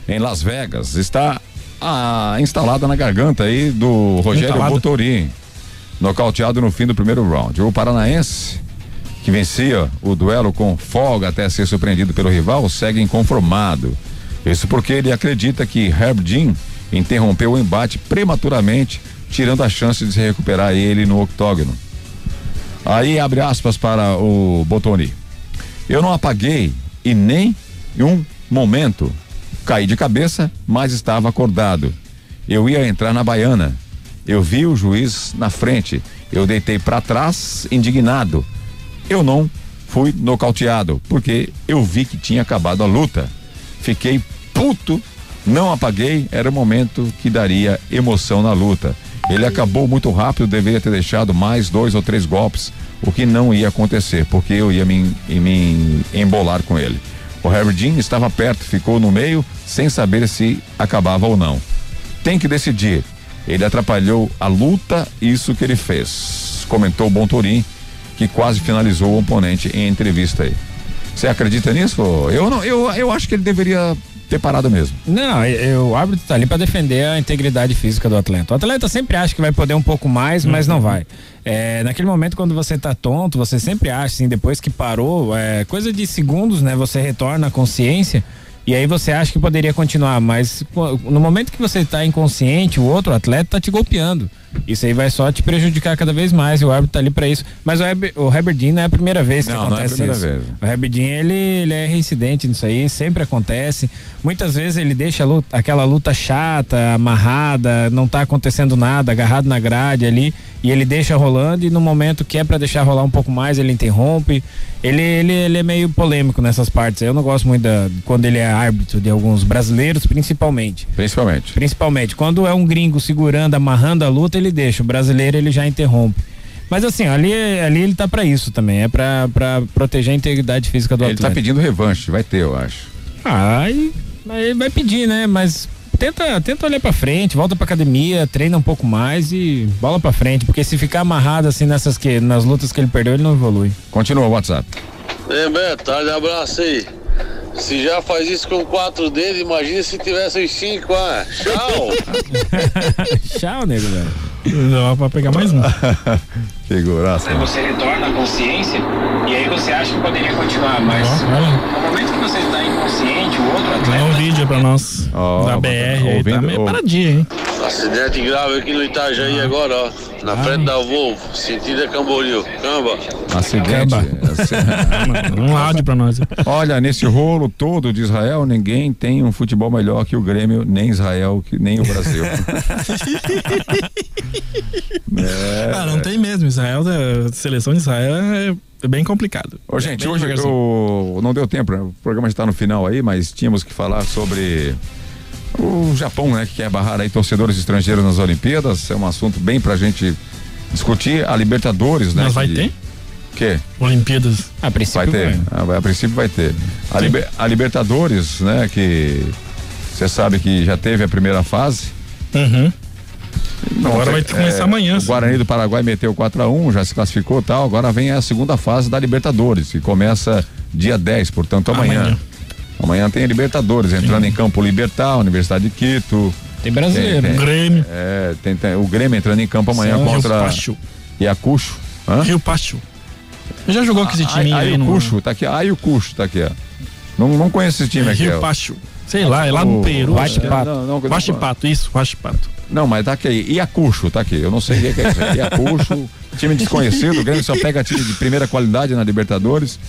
em Las Vegas está ah, instalada na garganta aí do Rogério Entalada. Botorim, nocauteado no fim do primeiro round. O paranaense que vencia o duelo com folga até ser surpreendido pelo rival segue inconformado. Isso porque ele acredita que Herb Dean interrompeu o embate prematuramente, tirando a chance de se recuperar ele no octógono. Aí abre aspas para o Botoni. Eu não apaguei e nem em um momento caí de cabeça, mas estava acordado. Eu ia entrar na baiana. Eu vi o juiz na frente. Eu deitei para trás, indignado. Eu não fui nocauteado, porque eu vi que tinha acabado a luta. Fiquei puto, não apaguei, era o momento que daria emoção na luta. Ele acabou muito rápido, deveria ter deixado mais dois ou três golpes, o que não ia acontecer, porque eu ia me, me embolar com ele. O Dean estava perto, ficou no meio, sem saber se acabava ou não. Tem que decidir. Ele atrapalhou a luta, isso que ele fez. Comentou o Bontorim, que quase finalizou o oponente em entrevista aí. Você acredita nisso? Eu não, eu, eu acho que ele deveria ter parado mesmo. Não, eu- o árbitro tá ali pra defender a integridade física do atleta. O atleta sempre acha que vai poder um pouco mais, mas não vai. É, naquele momento quando você tá tonto, você sempre acha, assim, depois que parou, é, coisa de segundos, né? Você retorna à consciência e aí você acha que poderia continuar, mas no momento que você tá inconsciente, o outro atleta tá te golpeando. Isso aí vai só te prejudicar cada vez mais e o árbitro tá ali pra isso. Mas o, Heber, o Herbert Dean não é a primeira vez que Não, não é a acontece primeira isso. vez. O Herbert Dean, ele, ele é reincidente nisso aí, sempre acontece. Muitas vezes ele deixa luta- aquela luta chata, amarrada, não tá acontecendo nada, agarrado na grade ali, e ele deixa rolando e no momento que é pra deixar rolar um pouco mais, ele interrompe. Ele, ele, ele é meio polêmico nessas partes. Eu não gosto muito da, quando ele é árbitro de alguns brasileiros, principalmente. Principalmente. Principalmente. Quando é um gringo segurando, amarrando a luta, ele deixa. O brasileiro, ele já interrompe. Mas assim, ali, ali ele tá pra isso também. É pra, pra proteger a integridade física do Ele atleta. tá pedindo revanche, vai ter, eu acho. Ah, ele vai pedir, né? Mas tenta, tenta olhar pra frente, volta pra academia, treina um pouco mais e bola pra frente. Porque se ficar amarrado assim nessas que, nas lutas que ele perdeu, ele não evolui. Continua o WhatsApp. Ei, Beto, tarde, abraço aí. Se já faz isso com quatro dedos, imagina se tivesse os cinco, ah. Tchau! Tchau, nego, velho. Não, pra pegar mais um. Figuraça. Você retorna à consciência e aí você acha que poderia continuar, mas no momento que você está inconsciente, o outro atleta. Dá um vídeo pra nós. Ó, da BR. aí, ouvindo- tá meio ou- paradinha, hein? Acidente grave aqui no Itajaí agora, ó. Na frente da Volvo, sentido é Camboriú. Camba. Acidente. Um áudio pra nós. Olha, nesse rolo todo de Israel, ninguém tem um futebol melhor que o Grêmio, nem Israel, que, nem o Brasil. É. Ah, não tem mesmo. Israel, a seleção de Israel é é bem complicado. Ô, gente, Bem hoje o- não deu tempo, né? o programa está no final aí, mas tínhamos que falar sobre o Japão, né? Que quer barrar aí torcedores estrangeiros nas Olimpíadas. É um assunto bem pra gente discutir. A Libertadores, né? Mas vai que- ter? O quê? Olimpíadas. A princípio Vai ter. Ah, vai- A, princípio vai ter. A, Liber- a Libertadores, né? Que você sabe que já teve a primeira fase. Uhum. Não, Agora é- vai começar é, amanhã, O sim. Guarani do Paraguai meteu 4x1, já se classificou e tal. Agora vem a segunda fase da Libertadores, que começa dia 10, portanto amanhã. Amanhã. Amanhã, tem a Libertadores, entrando em campo Libertar, Universidade de Quito. Tem brasileiro. Tem- tem- Grêmio. É, tem, tem- o Grêmio entrando em campo amanhã São contra Rio Pacho. Iacucho. Hã? Rio Pacho. Já jogou com esse time aí, aí o Cuxo, tá aqui. Aí o Cuxo tá aqui, ó. Não, não conheço esse time aqui. Rio. Pacho. Sei lá, é lá no Peru. Huachipato, isso, Huachipato. Não, mas tá aqui. Iacucho, tá aqui. Eu não sei o que é isso. Iacucho, time desconhecido. O Grêmio só pega time de primeira qualidade na Libertadores.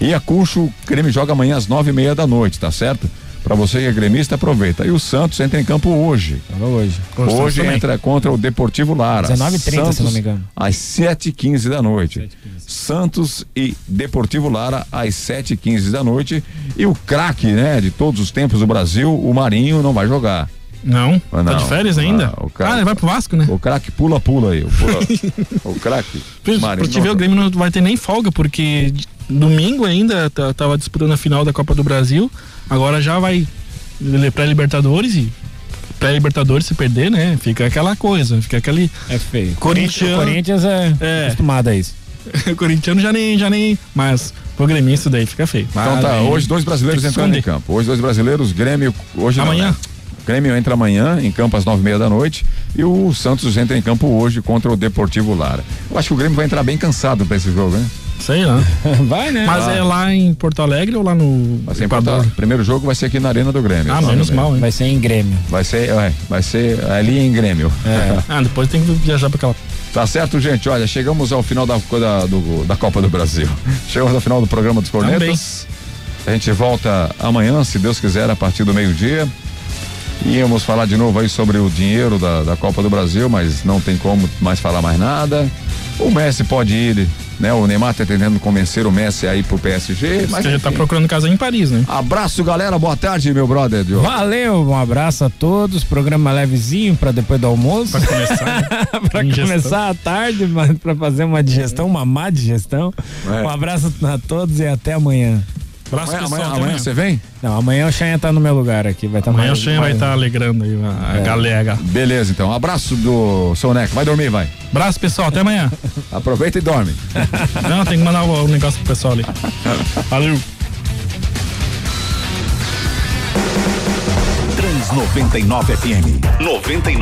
Iacucho, o Grêmio joga amanhã às nove e meia da noite, tá certo? Pra você que é gremista, aproveita. E o Santos entra em campo hoje. hoje. Hoje entra contra o Deportivo Lara. 19h30, Santos, se não me engano. Às 7h15 da noite. Santos e Deportivo Lara às 7h15 da noite. E o craque, né, de todos os tempos do Brasil, o Marinho, não vai jogar. Não, Ah, tá não. de férias ainda? Ah, o cara- ah, ele vai pro Vasco, né? O craque pula-pula aí. O, pula- o craque. Pra Marinho te não ver, o Grêmio não vai ter nem folga, porque domingo ainda tá- tava disputando a final da Copa do Brasil, agora já vai ele- pré-Libertadores e pré-Libertadores se perder, né? Fica aquela coisa, fica aquele É feio. Corintiano. O Corinthians é, É. acostumado a isso. o corintiano já nem, já nem, mas pro gremista daí fica feio. Então tá, Aí hoje dois brasileiros entrando em campo. Hoje dois brasileiros, Grêmio, hoje não, Amanhã? né? Grêmio entra amanhã em campo às nove e meia da noite e o Santos entra em campo hoje contra o Deportivo Lara. Eu acho que o Grêmio vai entrar bem cansado pra esse jogo, né? Sei lá. Vai, né? Mas Ah. é lá em Porto Alegre ou lá no Vai ser em? Porto- primeiro jogo vai ser aqui na Arena do Grêmio. Ah, menos mal, hein? Vai ser em Grêmio. Vai ser, é, vai ser ali em Grêmio. Ah, depois tem que viajar pra aquela. Tá certo, gente? Olha, chegamos ao final da, da, do- da Copa do Brasil. Chegamos ao final do programa dos Cornetas. A gente volta amanhã, se Deus quiser, a partir do meio-dia. Íamos falar de novo aí sobre o dinheiro da, da Copa do Brasil, mas não tem como mais falar mais nada. O Messi pode ir, né? O Neymar tá tentando convencer o Messi aí pro PSG, mas Você já tá procurando casa em Paris, né? Abraço, galera. Boa tarde, meu brother. Diogo. Valeu, um abraço a todos. Programa levezinho para depois do almoço. Pra começar. para Ingestão. começar a tarde, mas para fazer uma digestão, uma má digestão. É. Um abraço a todos e até amanhã. Abraço, Amanhã, pessoal. amanhã, amanhã você vem? Não, amanhã o Xanha tá no meu lugar aqui, vai estar Amanhã o Xen vai estar alegrando aí a, É. galera. Beleza, então. Abraço do Soneca. Vai dormir, vai. Abraço, pessoal. Até amanhã. Aproveita e dorme. Não, tem que mandar o, o negócio pro pessoal ali. Valeu. Trans 99 FM. 99